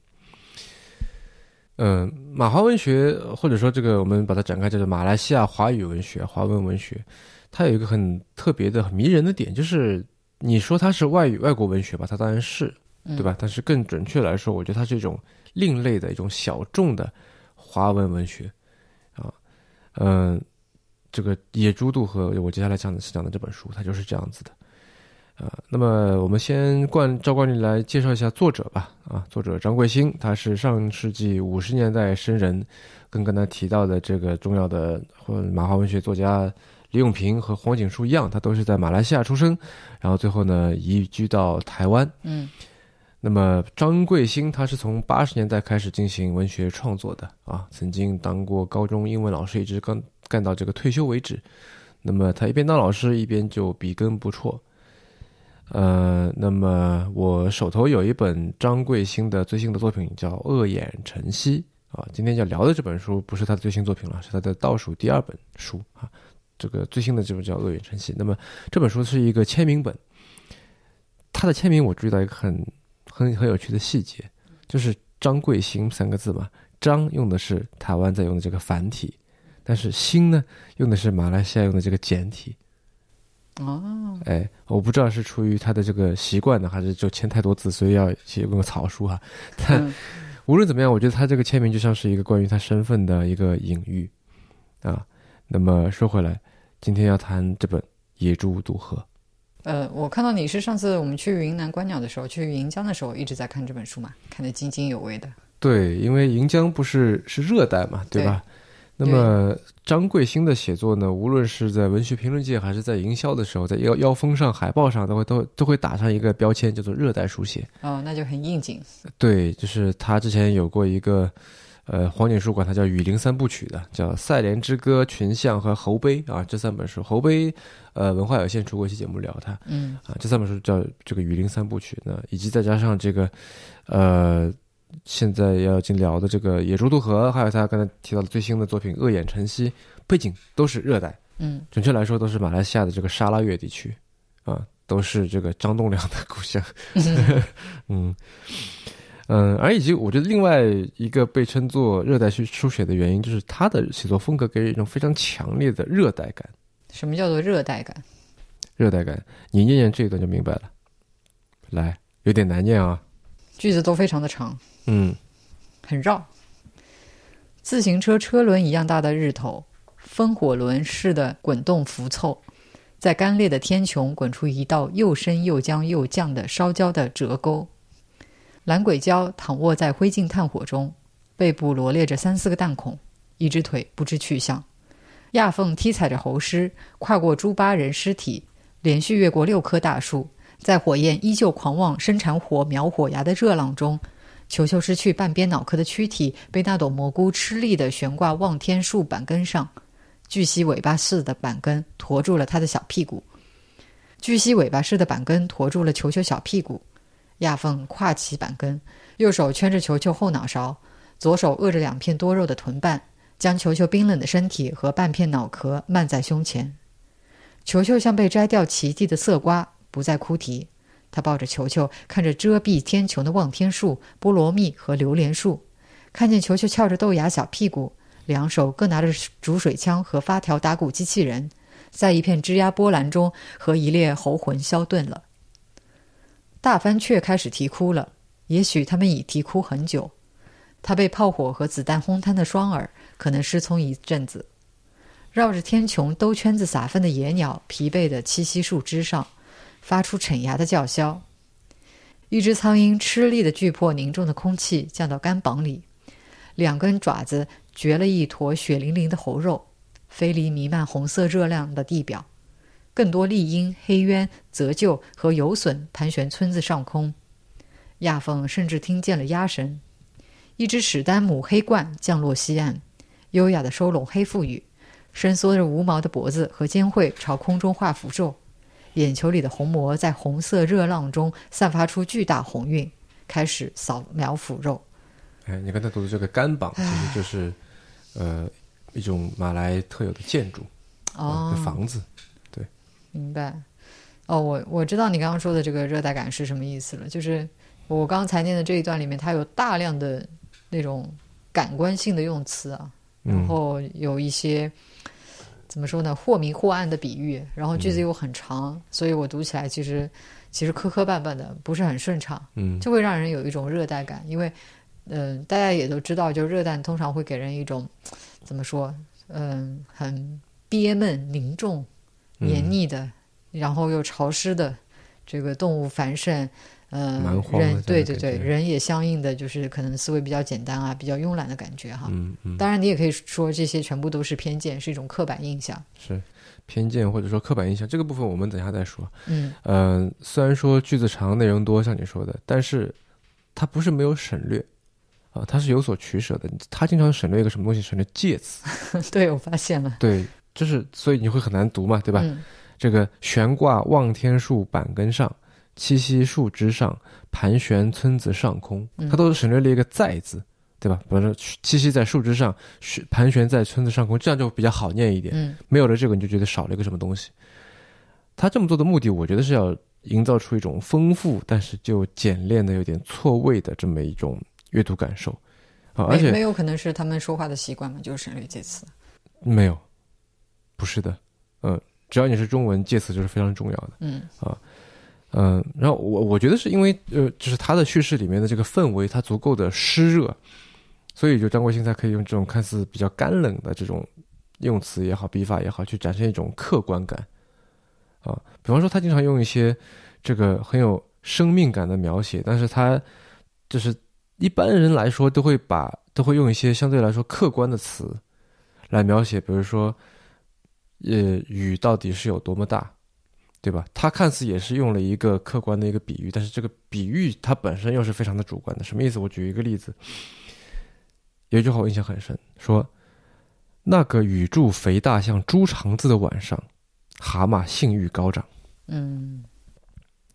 嗯，马华文学或者说这个我们把它展开叫做马来西亚华语文学、华文文学，它有一个很特别的、很迷人的点，就是你说它是外语外国文学吧，它当然是，对吧？但是更准确来说，我觉得它是一种另类的一种小众的华文文学啊。嗯，这个野猪渡河，我接下来讲的是讲的这本书，它就是这样子的。啊，那么我们先惯照惯例来介绍一下作者吧。啊，作者张桂兴，他是上世纪五十年代生人，跟刚才提到的这个重要的或马华文学作家李永平和黄景书一样，他都是在马来西亚出生，然后最后呢移居到台湾。嗯那么张桂兴他是从八十年代开始进行文学创作的啊，曾经当过高中英文老师，一直干干到这个退休为止。那么他一边当老师，一边就笔耕不辍。呃，那么我手头有一本张贵兴的最新的作品，叫《恶眼晨曦》啊。今天要聊的这本书不是他的最新作品了，是他的倒数第二本书啊。这个最新的这本叫《恶眼晨曦》。那么这本书是一个签名本，他的签名我注意到一个很很很有趣的细节，就是张贵兴三个字嘛，张用的是台湾在用的这个繁体，但是兴呢用的是马来西亚用的这个简体。哦，哎，我不知道是出于他的这个习惯呢，还是就签太多字，所以要写用个草书哈。但嗯无论怎么样，我觉得他这个签名就像是一个关于他身份的一个隐喻啊。那么说回来，今天要谈这本《野猪渡河》。呃，我看到你是上次我们去云南观鸟的时候，去盈江的时候一直在看这本书嘛，看得津津有味的。对，因为盈江不是是热带嘛，对吧？那么张贵兴的写作呢，无论是在文学评论界还是在营销的时候，在腰腰封上、海报上都会都都会打上一个标签，叫做热带书写。哦，那就很应景。对，就是他之前有过一个，呃，黄锦书管它叫雨林三部曲的，叫《赛莲之歌》《群像》和《侯碑》啊，这三本书。侯碑，呃，文化有限出过一期节目聊他嗯啊，这三本书叫这个雨林三部曲呢，以及再加上这个，呃，现在要进聊的这个《野猪渡河》，还有他刚才提到的最新的作品《恶眼晨曦》，背景都是热带，嗯准确来说都是马来西亚的这个沙拉越地区，啊，都是这个张栋梁的故乡。嗯，嗯，而以及我觉得另外一个被称作热带书书写的原因，就是他的写作风格给人一种非常强烈的热带感。什么叫做热带感？热带感，你念念这一段就明白了。来，有点难念啊，句子都非常的长，嗯，很绕。自行车车轮一样大的日头，风火轮似的滚动浮凑，在干裂的天穹滚出一道又深又僵又降的烧焦的折沟。蓝鬼鲛躺卧在灰烬炭火中，背部罗列着三四个弹孔，一只腿不知去向。亚凤踢踩着猴尸，跨过猪八人尸体，连续越过六棵大树，在火焰依旧狂妄生产火苗火芽的热浪中，球球失去半边脑壳的躯体被那朵蘑菇吃力地悬挂望天树板根上，巨蜥尾巴似的板根驮住了他的小屁股，巨蜥尾巴似的板根驮住了球球小屁股。亚凤跨起板根，右手圈着球球后脑勺，左手握着两片多肉的臀瓣，将球球冰冷的身体和半片脑壳漫在胸前。球球像被摘掉脐地的色瓜，不再哭啼。他抱着球球，看着遮蔽天穹的望天树、菠萝蜜和榴莲树，看见球球翘着豆芽小屁股，两手各拿着煮水枪和发条打鼓机器人，在一片枝桠波澜中和一列猴魂消遁了。大番雀开始啼哭了，也许他们已啼哭很久。他被炮火和子弹轰瘫的双耳可能失聪一阵子。绕着天穹兜圈子撒粪的野鸟疲惫地栖息树枝上，发出逞牙的叫嚣。一只苍蝇吃力地锯破凝重的空气，降到肝膀里。两根爪子掘了一坨血淋淋的猴肉，飞离弥漫红色热量的地表。更多丽鹰、黑鸢、泽鹫和游隼盘旋村子上空，亚凤甚至听见了鸭声。一只史丹姆黑鹳降落西岸，优雅地收拢黑腹羽，伸缩着无毛的脖子和尖喙朝空中画符咒。眼球里的虹膜在红色热浪中散发出巨大红晕，开始扫描腐肉。哎，你刚才读的这个干榜，其实就是呃一种马来特有的建筑哦，的房子。对明白，哦，我我知道你刚刚说的这个热带感是什么意思了。就是我刚才念的这一段里面，它有大量的那种感官性的用词啊，然后有一些怎么说呢，或明或暗的比喻，然后句子又很长，所以我读起来其实其实磕磕绊绊的，不是很顺畅，嗯，就会让人有一种热带感。因为嗯，大家也都知道，就热带通常会给人一种怎么说，嗯，很憋闷凝重。黏腻的，然后又潮湿的，这个动物繁盛，呃，人对对对，人也相应的就是可能思维比较简单啊，比较慵懒的感觉哈。嗯嗯。当然，你也可以说这些全部都是偏见，是一种刻板印象。是偏见或者说刻板印象，这个部分我们等一下再说。嗯。呃，虽然说句子长、内容多，像你说的，但是它不是没有省略啊，它是有所取舍的。它经常省略一个什么东西？省略介词。对，我发现了。对。就是，所以你会很难读嘛，对吧？这个悬挂望天树板根上，栖息树枝上，盘旋村子上空，它都是省略了一个在字，对吧？比如说栖息在树枝上，盘旋在村子上空，这样就比较好念一点。嗯，没有了这个，你就觉得少了一个什么东西。他这么做的目的，我觉得是要营造出一种丰富，但是就简练的、有点错位的这么一种阅读感受啊。而且没有可能是他们说话的习惯嘛，就是省略介词。没有。不是的，嗯，只要你是中文，介词就是非常重要的，嗯啊，嗯，然后我我觉得是因为呃，就是他的叙事里面的这个氛围，它足够的湿热，所以就张国兴才可以用这种看似比较干冷的这种用词也好，笔法也好，去展现一种客观感啊。比方说，他经常用一些这个很有生命感的描写，但是他就是一般人来说都会把都会用一些相对来说客观的词来描写，比如说。呃，雨到底是有多么大，对吧？他看似也是用了一个客观的一个比喻，但是这个比喻它本身又是非常的主观的。什么意思？我举一个例子，有一句话我印象很深，说那个雨柱肥大像猪肠子的晚上，蛤蟆性欲高涨。嗯，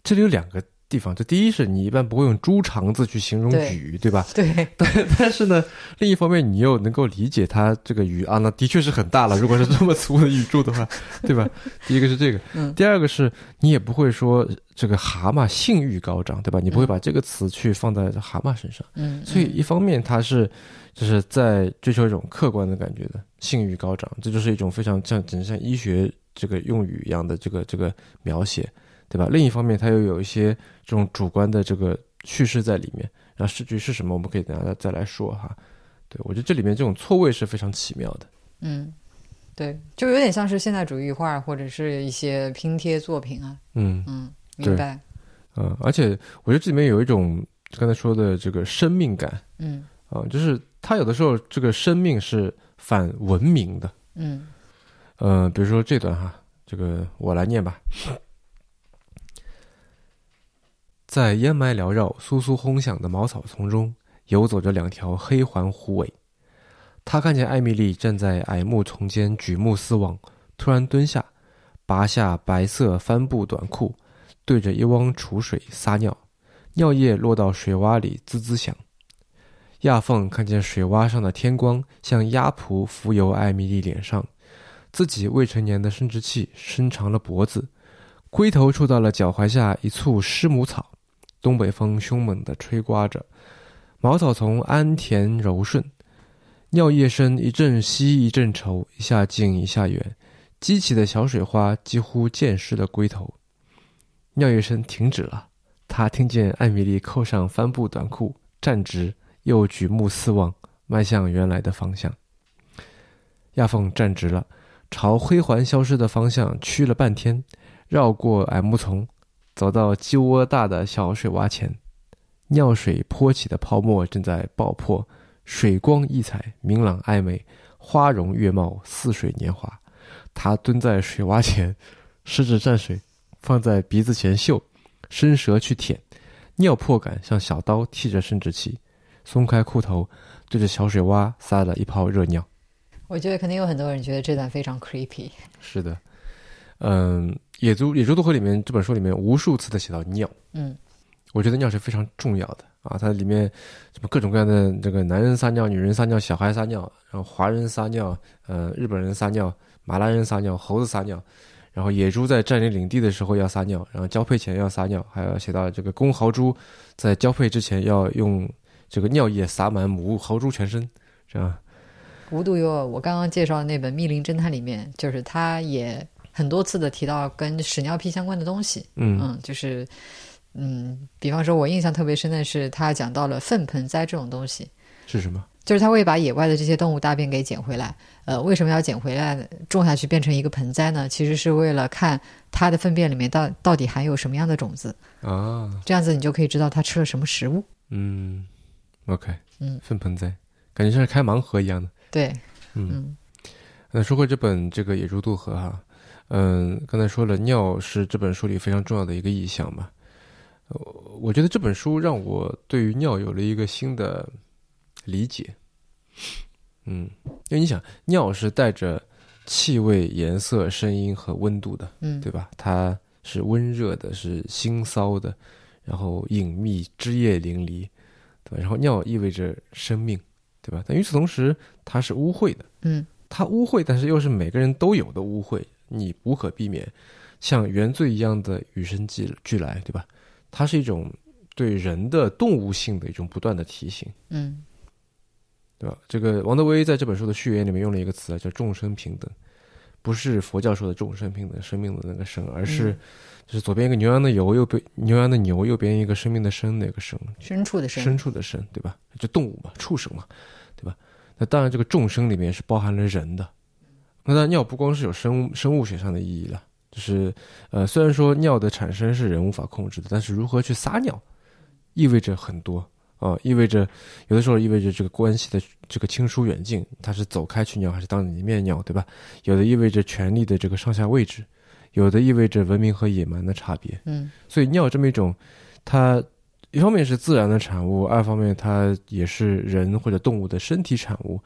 这里有两个地方。这第一是你一般不会用猪肠子去形容对鱼，对吧？对，但但是呢，另一方面你又能够理解它这个鱼啊，那的确是很大了。如果是这么粗的鱼柱的话，对吧？第一个是这个，嗯第二个是你也不会说这个蛤蟆性欲高涨，对吧？你不会嗯把这个词去放在蛤蟆身上。嗯，所以嗯一方面它是就是在追求一种客观的感觉的性欲高涨，这就是一种非常像整像医学这个用语一样的这个这个描写，对吧？另一方面，它又有一些这种主观的这个叙事在里面。然后诗句是什么，我们可以等下再再来说哈。对我觉得这里面这种错位是非常奇妙的。嗯，对，就有点像是现代主义画或者是一些拼贴作品啊。嗯嗯，明白。嗯，而且我觉得这里面有一种刚才说的这个生命感嗯啊、就是它有的时候这个生命是反文明的。嗯呃，比如说这段哈，这个我来念吧。在烟霾缭绕、簌簌轰响的茅草丛中，游走着两条黑环狐尾。他看见艾米丽站在矮木丛间举目四望，突然蹲下，拔下白色帆布短裤，对着一汪储水撒尿，尿液落到水洼里滋滋响。亚凤看见水洼上的天光像鸭蹼浮游艾米丽脸上，自己未成年的生殖器伸长了脖子，龟头触到了脚踝下一簇湿母草。东北风凶猛地吹刮着，茅草丛安甜柔顺，尿液声一阵稀一阵稠，一下近一下远，激起的小水花几乎溅湿了龟头。尿液声停止了，他听见艾米丽扣上帆布短裤，站直，又举目四望，迈向原来的方向。亚凤站直了，朝灰环消失的方向驱了半天，绕过矮木丛，走到鸡窝大的小水洼前。尿水泼起的泡沫正在爆破，水光溢彩，明朗暧昧，花容月貌，似水年华。他蹲在水洼前，食指蘸水，放在鼻子前嗅，伸舌去舔，尿破感像小刀剃着生殖器，松开裤头，对着小水洼撒了一泡热尿。我觉得肯定有很多人觉得这段非常 creepy。是的，嗯，《野猪野猪渡河》里面这本书里面无数次的写到尿，嗯我觉得尿是非常重要的啊。它里面什么各种各样的这个男人撒尿、女人撒尿、小孩撒尿，然后华人撒尿，呃，日本人撒尿，马来人撒尿，猴子撒尿，然后野猪在占领领地的时候要撒尿，然后交配前要撒尿，还要写到这个公豪猪在交配之前要用这个尿液洒满母豪猪全身，这样。无独有偶，我刚刚介绍的那本《密林侦探》里面，就是他也很多次的提到跟屎尿屁相关的东西。嗯嗯，就是嗯，比方说，我印象特别深的是他讲到了粪盆栽这种东西，是什么？就是他会把野外的这些动物大便给捡回来。呃，为什么要捡回来？种下去变成一个盆栽呢？其实是为了看它的粪便里面到到底含有什么样的种子，啊，这样子你就可以知道它吃了什么食物。嗯，OK，嗯，粪盆栽，感觉像是开盲盒一样的。对，嗯，嗯那说回这本这个《野猪渡河》哈，嗯，刚才说了，尿是这本书里非常重要的一个意象嘛。呃我觉得这本书让我对于尿有了一个新的理解。嗯，因为你想，尿是带着气味、颜色、声音和温度的，嗯，对吧？它是温热的，是腥臊的，然后隐秘、枝叶淋漓，对吧？然后尿意味着生命，对吧？但与此同时，它是污秽的。嗯它污秽，但是又是每个人都有的污秽，你无可避免，像原罪一样的与生俱俱来，对吧？它是一种对人的动物性的一种不断的提醒，嗯对吧？这个王德威在这本书的序言里面用了一个词啊，叫众生平等，不是佛教说的众生平等，生命的那个生，而是嗯就是左边一个牛羊的牛，右边牛羊的牛，右边一个生命的生，那个生，牲畜的牲，牲畜的牲，对吧？就动物嘛，畜生嘛，对吧？那当然，这个众生里面是包含了人的。那尿不光是有生生物学上的意义了，就是呃，虽然说尿的产生是人无法控制的，但是如何去撒尿，意味着很多啊、意味着有的时候意味着这个关系的这个亲疏远近，它是走开去尿还是当你面尿，对吧？有的意味着权力的这个上下位置，有的意味着文明和野蛮的差别。嗯所以尿这么一种，它一方面是自然的产物，二方面它也是人或者动物的身体产物，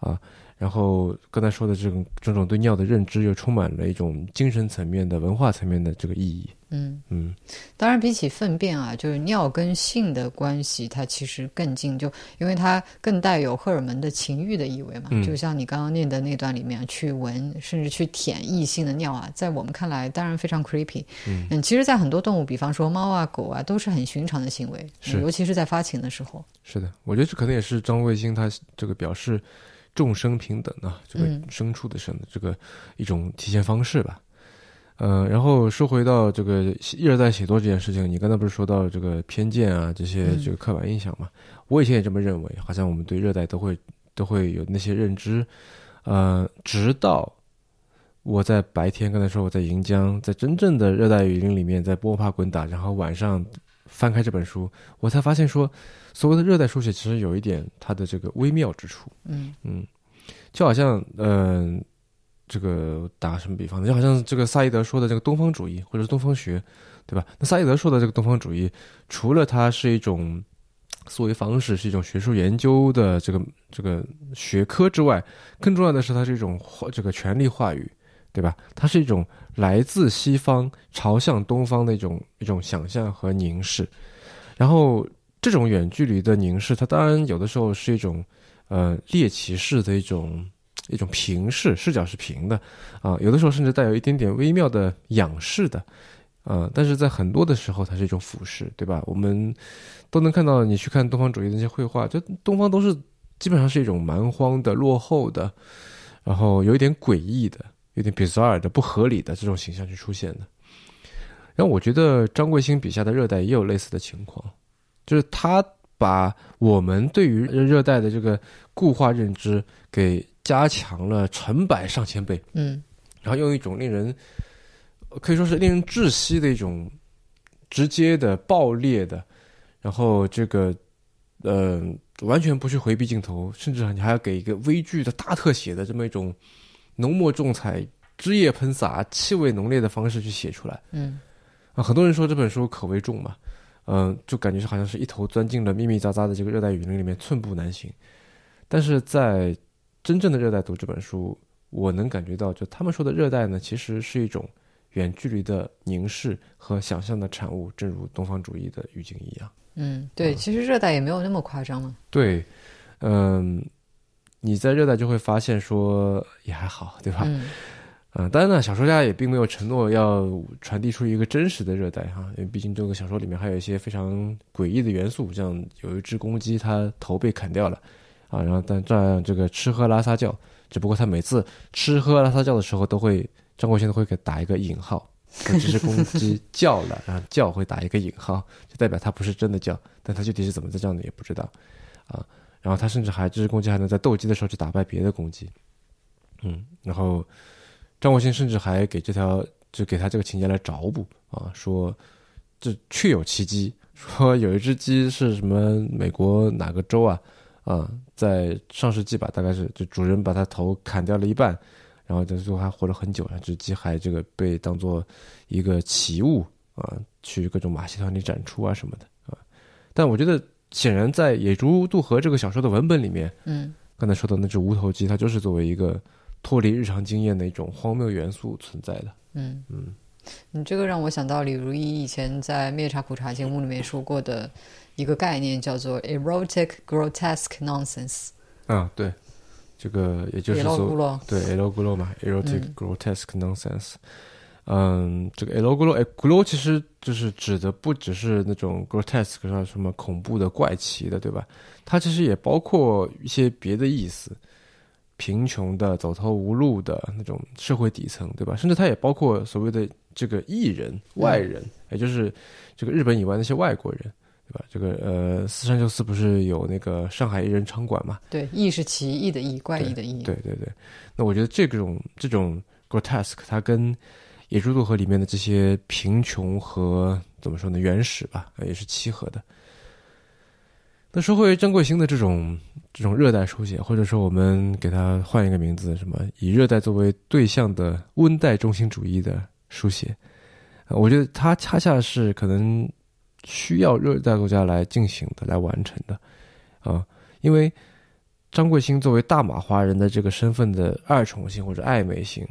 啊，然后刚才说的这种这种对尿的认知，又充满了一种精神层面的文化层面的这个意义。嗯嗯，当然，比起粪便啊，就是尿跟性的关系，它其实更近，就因为它更带有荷尔蒙的情欲的意味嘛。嗯就像你刚刚念的那段里面，去闻甚至去舔异性的尿啊，在我们看来当然非常 creepy。嗯其实，在很多动物，比方说猫啊、狗啊，都是很寻常的行为，是尤其是在发情的时候。是的，我觉得这可能也是张卫星他这个表示众生平等啊，这个嗯牲畜的生的这个一种体现方式吧。呃，然后说回到这个热带写作这件事情，你刚才不是说到这个偏见啊，这些嗯这个刻板印象嘛？我以前也这么认为，好像我们对热带都会都会有那些认知，呃，直到我在白天刚才说我在盈江，在真正的热带雨林里面在摸爬滚打，然后晚上翻开这本书，我才发现说，所谓的热带书写其实有一点它的这个微妙之处。嗯嗯，就好像嗯、呃这个打什么比方呢？就好像这个萨义德说的这个东方主义或者是东方学，对吧？那萨义德说的这个东方主义，除了它是一种思维方式，是一种学术研究的这个这个学科之外，更重要的是它是一种话这个权力话语，对吧？它是一种来自西方朝向东方的一种一种想象和凝视，然后这种远距离的凝视，它当然有的时候是一种呃猎奇式的一种一种平视，视角是平的啊、有的时候甚至带有一点点微妙的仰视的。啊、但是在很多的时候，它是一种俯视，对吧？我们都能看到，你去看东方主义的那些绘画，就东方都是基本上是一种蛮荒的、落后的，然后有一点诡异的、有点 bizarre 的、不合理的这种形象去出现的。然后我觉得张贵兴笔下的热带也有类似的情况，就是他把我们对于热带的这个固化认知给加强了成百上千倍，嗯。然后用一种令人可以说是令人窒息的一种直接的、爆裂的，然后这个呃完全不去回避镜头，甚至你还要给一个微距的大特写的这么一种浓墨重彩、枝叶喷洒、气味浓烈的方式去写出来。嗯。啊，很多人说这本书口味重嘛，嗯、就感觉是好像是一头钻进了密密匝匝的这个热带雨林里面，寸步难行。但是在真正的热带读这本书，我能感觉到，就他们说的热带呢，其实是一种远距离的凝视和想象的产物，正如东方主义的语境一样。嗯，对，其实热带也没有那么夸张嘛。对，嗯，你在热带就会发现说也还好，对吧？嗯嗯，当然呢，小说家也并没有承诺要传递出一个真实的热带哈，因为毕竟这个小说里面还有一些非常诡异的元素，像有一只公鸡它头被砍掉了，啊，然后但这样这个吃喝拉撒叫，只不过他每次吃喝拉撒叫的时候都会张国兴都会给打一个引号，这只公鸡叫了，然后叫会打一个引号，就代表它不是真的叫，但它具体是怎么在叫呢也不知道，啊，然后它甚至还这只公鸡还能在斗鸡的时候去打败别的公鸡，嗯，然后。张国兴甚至还给这条就给他这个情节来找补啊，说这确有其鸡，说有一只鸡是什么美国哪个州啊啊，在上世纪吧，大概是就主人把它头砍掉了一半，然后最后还活了很久，这只鸡还这个被当做一个奇物啊，去各种马戏团里展出啊什么的啊。但我觉得显然在《野猪渡河》这个小说的文本里面，嗯刚才说的那只无头鸡，它就是作为一个脱离日常经验的一种荒谬元素存在的。嗯嗯你这个让我想到李如一以前在《灭茶苦茶》节目里面说过的一个概念，叫做 erotic grotesque nonsense。啊，对，这个也就是说，噜，对 “elo g l o 嘛，erotic 嗯 grotesque nonsense。嗯，这个 “elo g l o 哎 g l o 其实就是指的不只是那种 grotesque 上什么恐怖的、怪奇的，对吧？它其实也包括一些别的意思，贫穷的、走投无路的那种社会底层，对吧？甚至它也包括所谓的这个异人、外人，也就是这个日本以外那些外国人，对吧？这个呃，四山修斯不是有那个上海艺人场馆嘛？对，异是奇异的异，怪异的异。对对对，那我觉得这种这种 grotesque，它跟《野猪渡河》里面的这些贫穷和怎么说呢，原始吧，呃也是契合的。那说回张贵兴的这种这种热带书写，或者说我们给它换一个名字，什么以热带作为对象的温带中心主义的书写，我觉得它恰恰是可能需要热带国家来进行的、来完成的啊、因为张贵兴作为大马华人的这个身份的二重性或者暧昧性，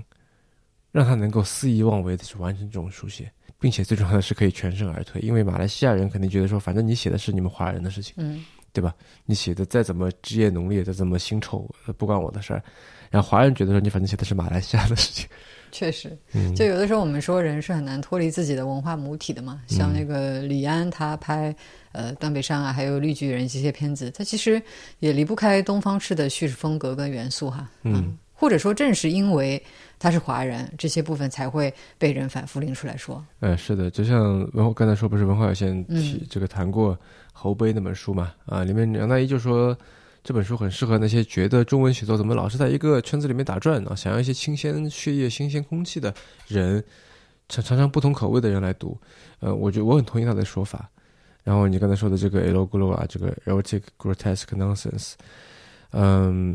让他能够肆意妄为的去完成这种书写，并且最重要的是可以全身而退，因为马来西亚人肯定觉得说，反正你写的是你们华人的事情，嗯对吧？你写的再怎么职业浓烈，再怎么腥臭，不关我的事儿。然后华人觉得说，你反正写的是马来西亚的事情，确实，嗯，就有的时候我们说人是很难脱离自己的文化母体的嘛。像那个李安他拍呃《断背山》啊，还有《绿巨人》这些片子，他其实也离不开东方式的叙事风格跟元素哈。嗯，或者说正是因为他是华人，这些部分才会被人反复拎出来说。呃，是的，就像文刚才说，不是文化有限提、嗯这个谈过《侯杯》那本书嘛？啊，里面杨大一就说这本书很适合那些觉得中文写作怎么老是在一个圈子里面打转啊，想要一些新鲜血液、新鲜空气的人，常常尝不同口味的人来读。呃，我觉得我很同意他的说法。然后你刚才说的这个 eloglo 啊，这个 erotic grotesque nonsense，嗯，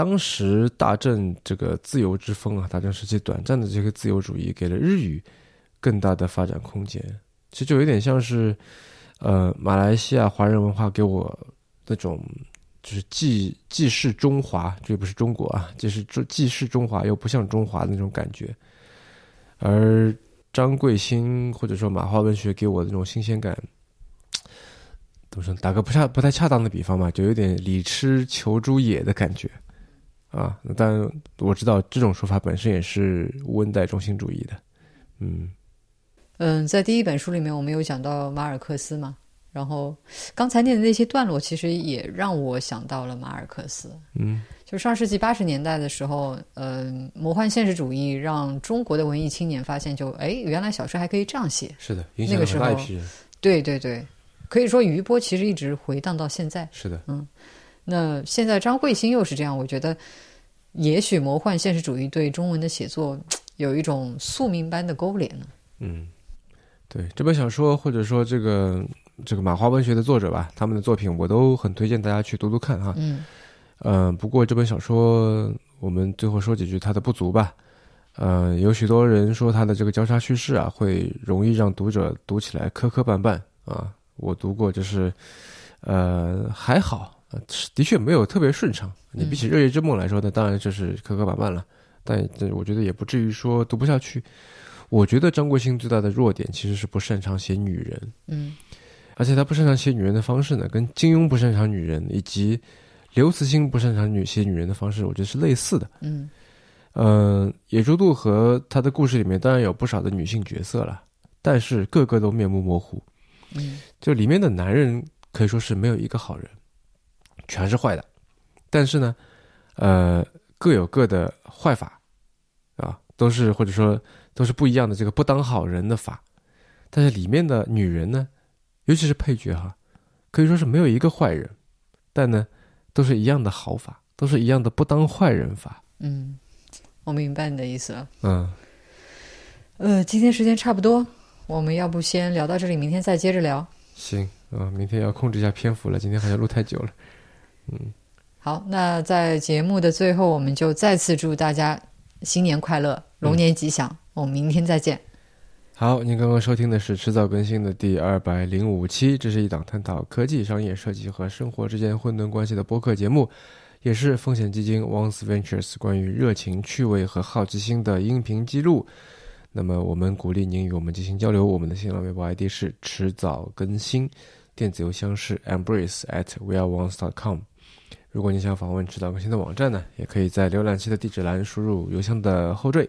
当时大正这个自由之风啊，大正时期短暂的这个自由主义，给了日语更大的发展空间。其实就有点像是，呃，马来西亚华人文化给我那种，就是既既是中华，这不是中国啊，既是中既是中华又不像中华的那种感觉。而张贵兴或者说马华文学给我的那种新鲜感，怎么说？打个不恰不太恰当的比方嘛，就有点李吃求诸野的感觉啊。但我知道这种说法本身也是温带中心主义的，嗯嗯，在第一本书里面，我们有讲到马尔克斯嘛，然后刚才念的那些段落，其实也让我想到了马尔克斯。嗯就上世纪八十年代的时候，嗯、魔幻现实主义让中国的文艺青年发现就，哎，原来小说还可以这样写。是的，影响了很大一批人。对对对，可以说余波其实一直回荡到现在。是的，那现在张桂兴又是这样，我觉得，也许魔幻现实主义对中文的写作有一种宿命般的勾连呢。嗯，对这本小说或者说这个这个马华文学的作者吧，他们的作品我都很推荐大家去读读看哈。嗯嗯、不过这本小说我们最后说几句它的不足吧。呃，有许多人说它的这个交叉叙事啊，会容易让读者读起来磕磕绊绊啊。我读过，就是呃还好，呃的确没有特别顺畅。你比起《热夜之梦》来说，那当然就是磕磕绊绊了。但这我觉得也不至于说读不下去。我觉得张国兴最大的弱点其实是不擅长写女人，嗯而且他不擅长写女人的方式呢，跟金庸不擅长女人以及刘慈欣不擅长女写女人的方式，我觉得是类似的。嗯嗯，野猪渡和他的故事里面当然有不少的女性角色了，但是个个都面目模糊。嗯就里面的男人可以说是没有一个好人，全是坏的。但是呢，呃，各有各的坏法，啊，都是或者说都是不一样的这个不当好人的法。但是里面的女人呢，尤其是配角哈，可以说是没有一个坏人，但呢，都是一样的好法，都是一样的不当坏人法。嗯，我明白你的意思了。嗯，呃，今天时间差不多，我们要不先聊到这里，明天再接着聊。行啊，明天要控制一下篇幅了，今天好像录太久了。好，那在节目的最后，我们就再次祝大家新年快乐，龙年吉祥。我们明天再见。好，您刚刚收听的是迟早更新的第二百零五期，这是一档探讨科技、商业、设计和生活之间混沌关系的播客节目，也是风险基金 Once Ventures 关于热情、趣味和好奇心的音频记录。那么，我们鼓励您与我们进行交流。我们的新浪微博 ID 是迟早更新，电子邮箱是 embrace at weareones.com。如果你想访问迟早更新的网站呢，也可以在浏览器的地址栏输入邮箱的后缀，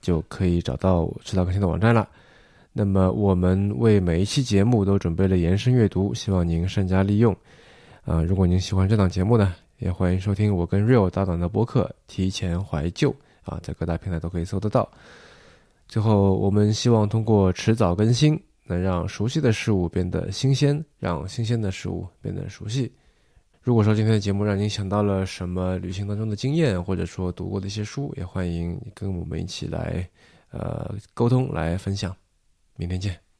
就可以找到迟早更新的网站了。那么，我们为每一期节目都准备了延伸阅读，希望您善加利用。啊、如果您喜欢这档节目呢，也欢迎收听我跟 Real 搭档的播客《提前怀旧》啊，在各大平台都可以搜得到。最后，我们希望通过迟早更新，能让熟悉的事物变得新鲜，让新鲜的事物变得熟悉。如果说今天的节目让您想到了什么旅行当中的经验，或者说读过的一些书，也欢迎跟我们一起来呃沟通来分享。明天见。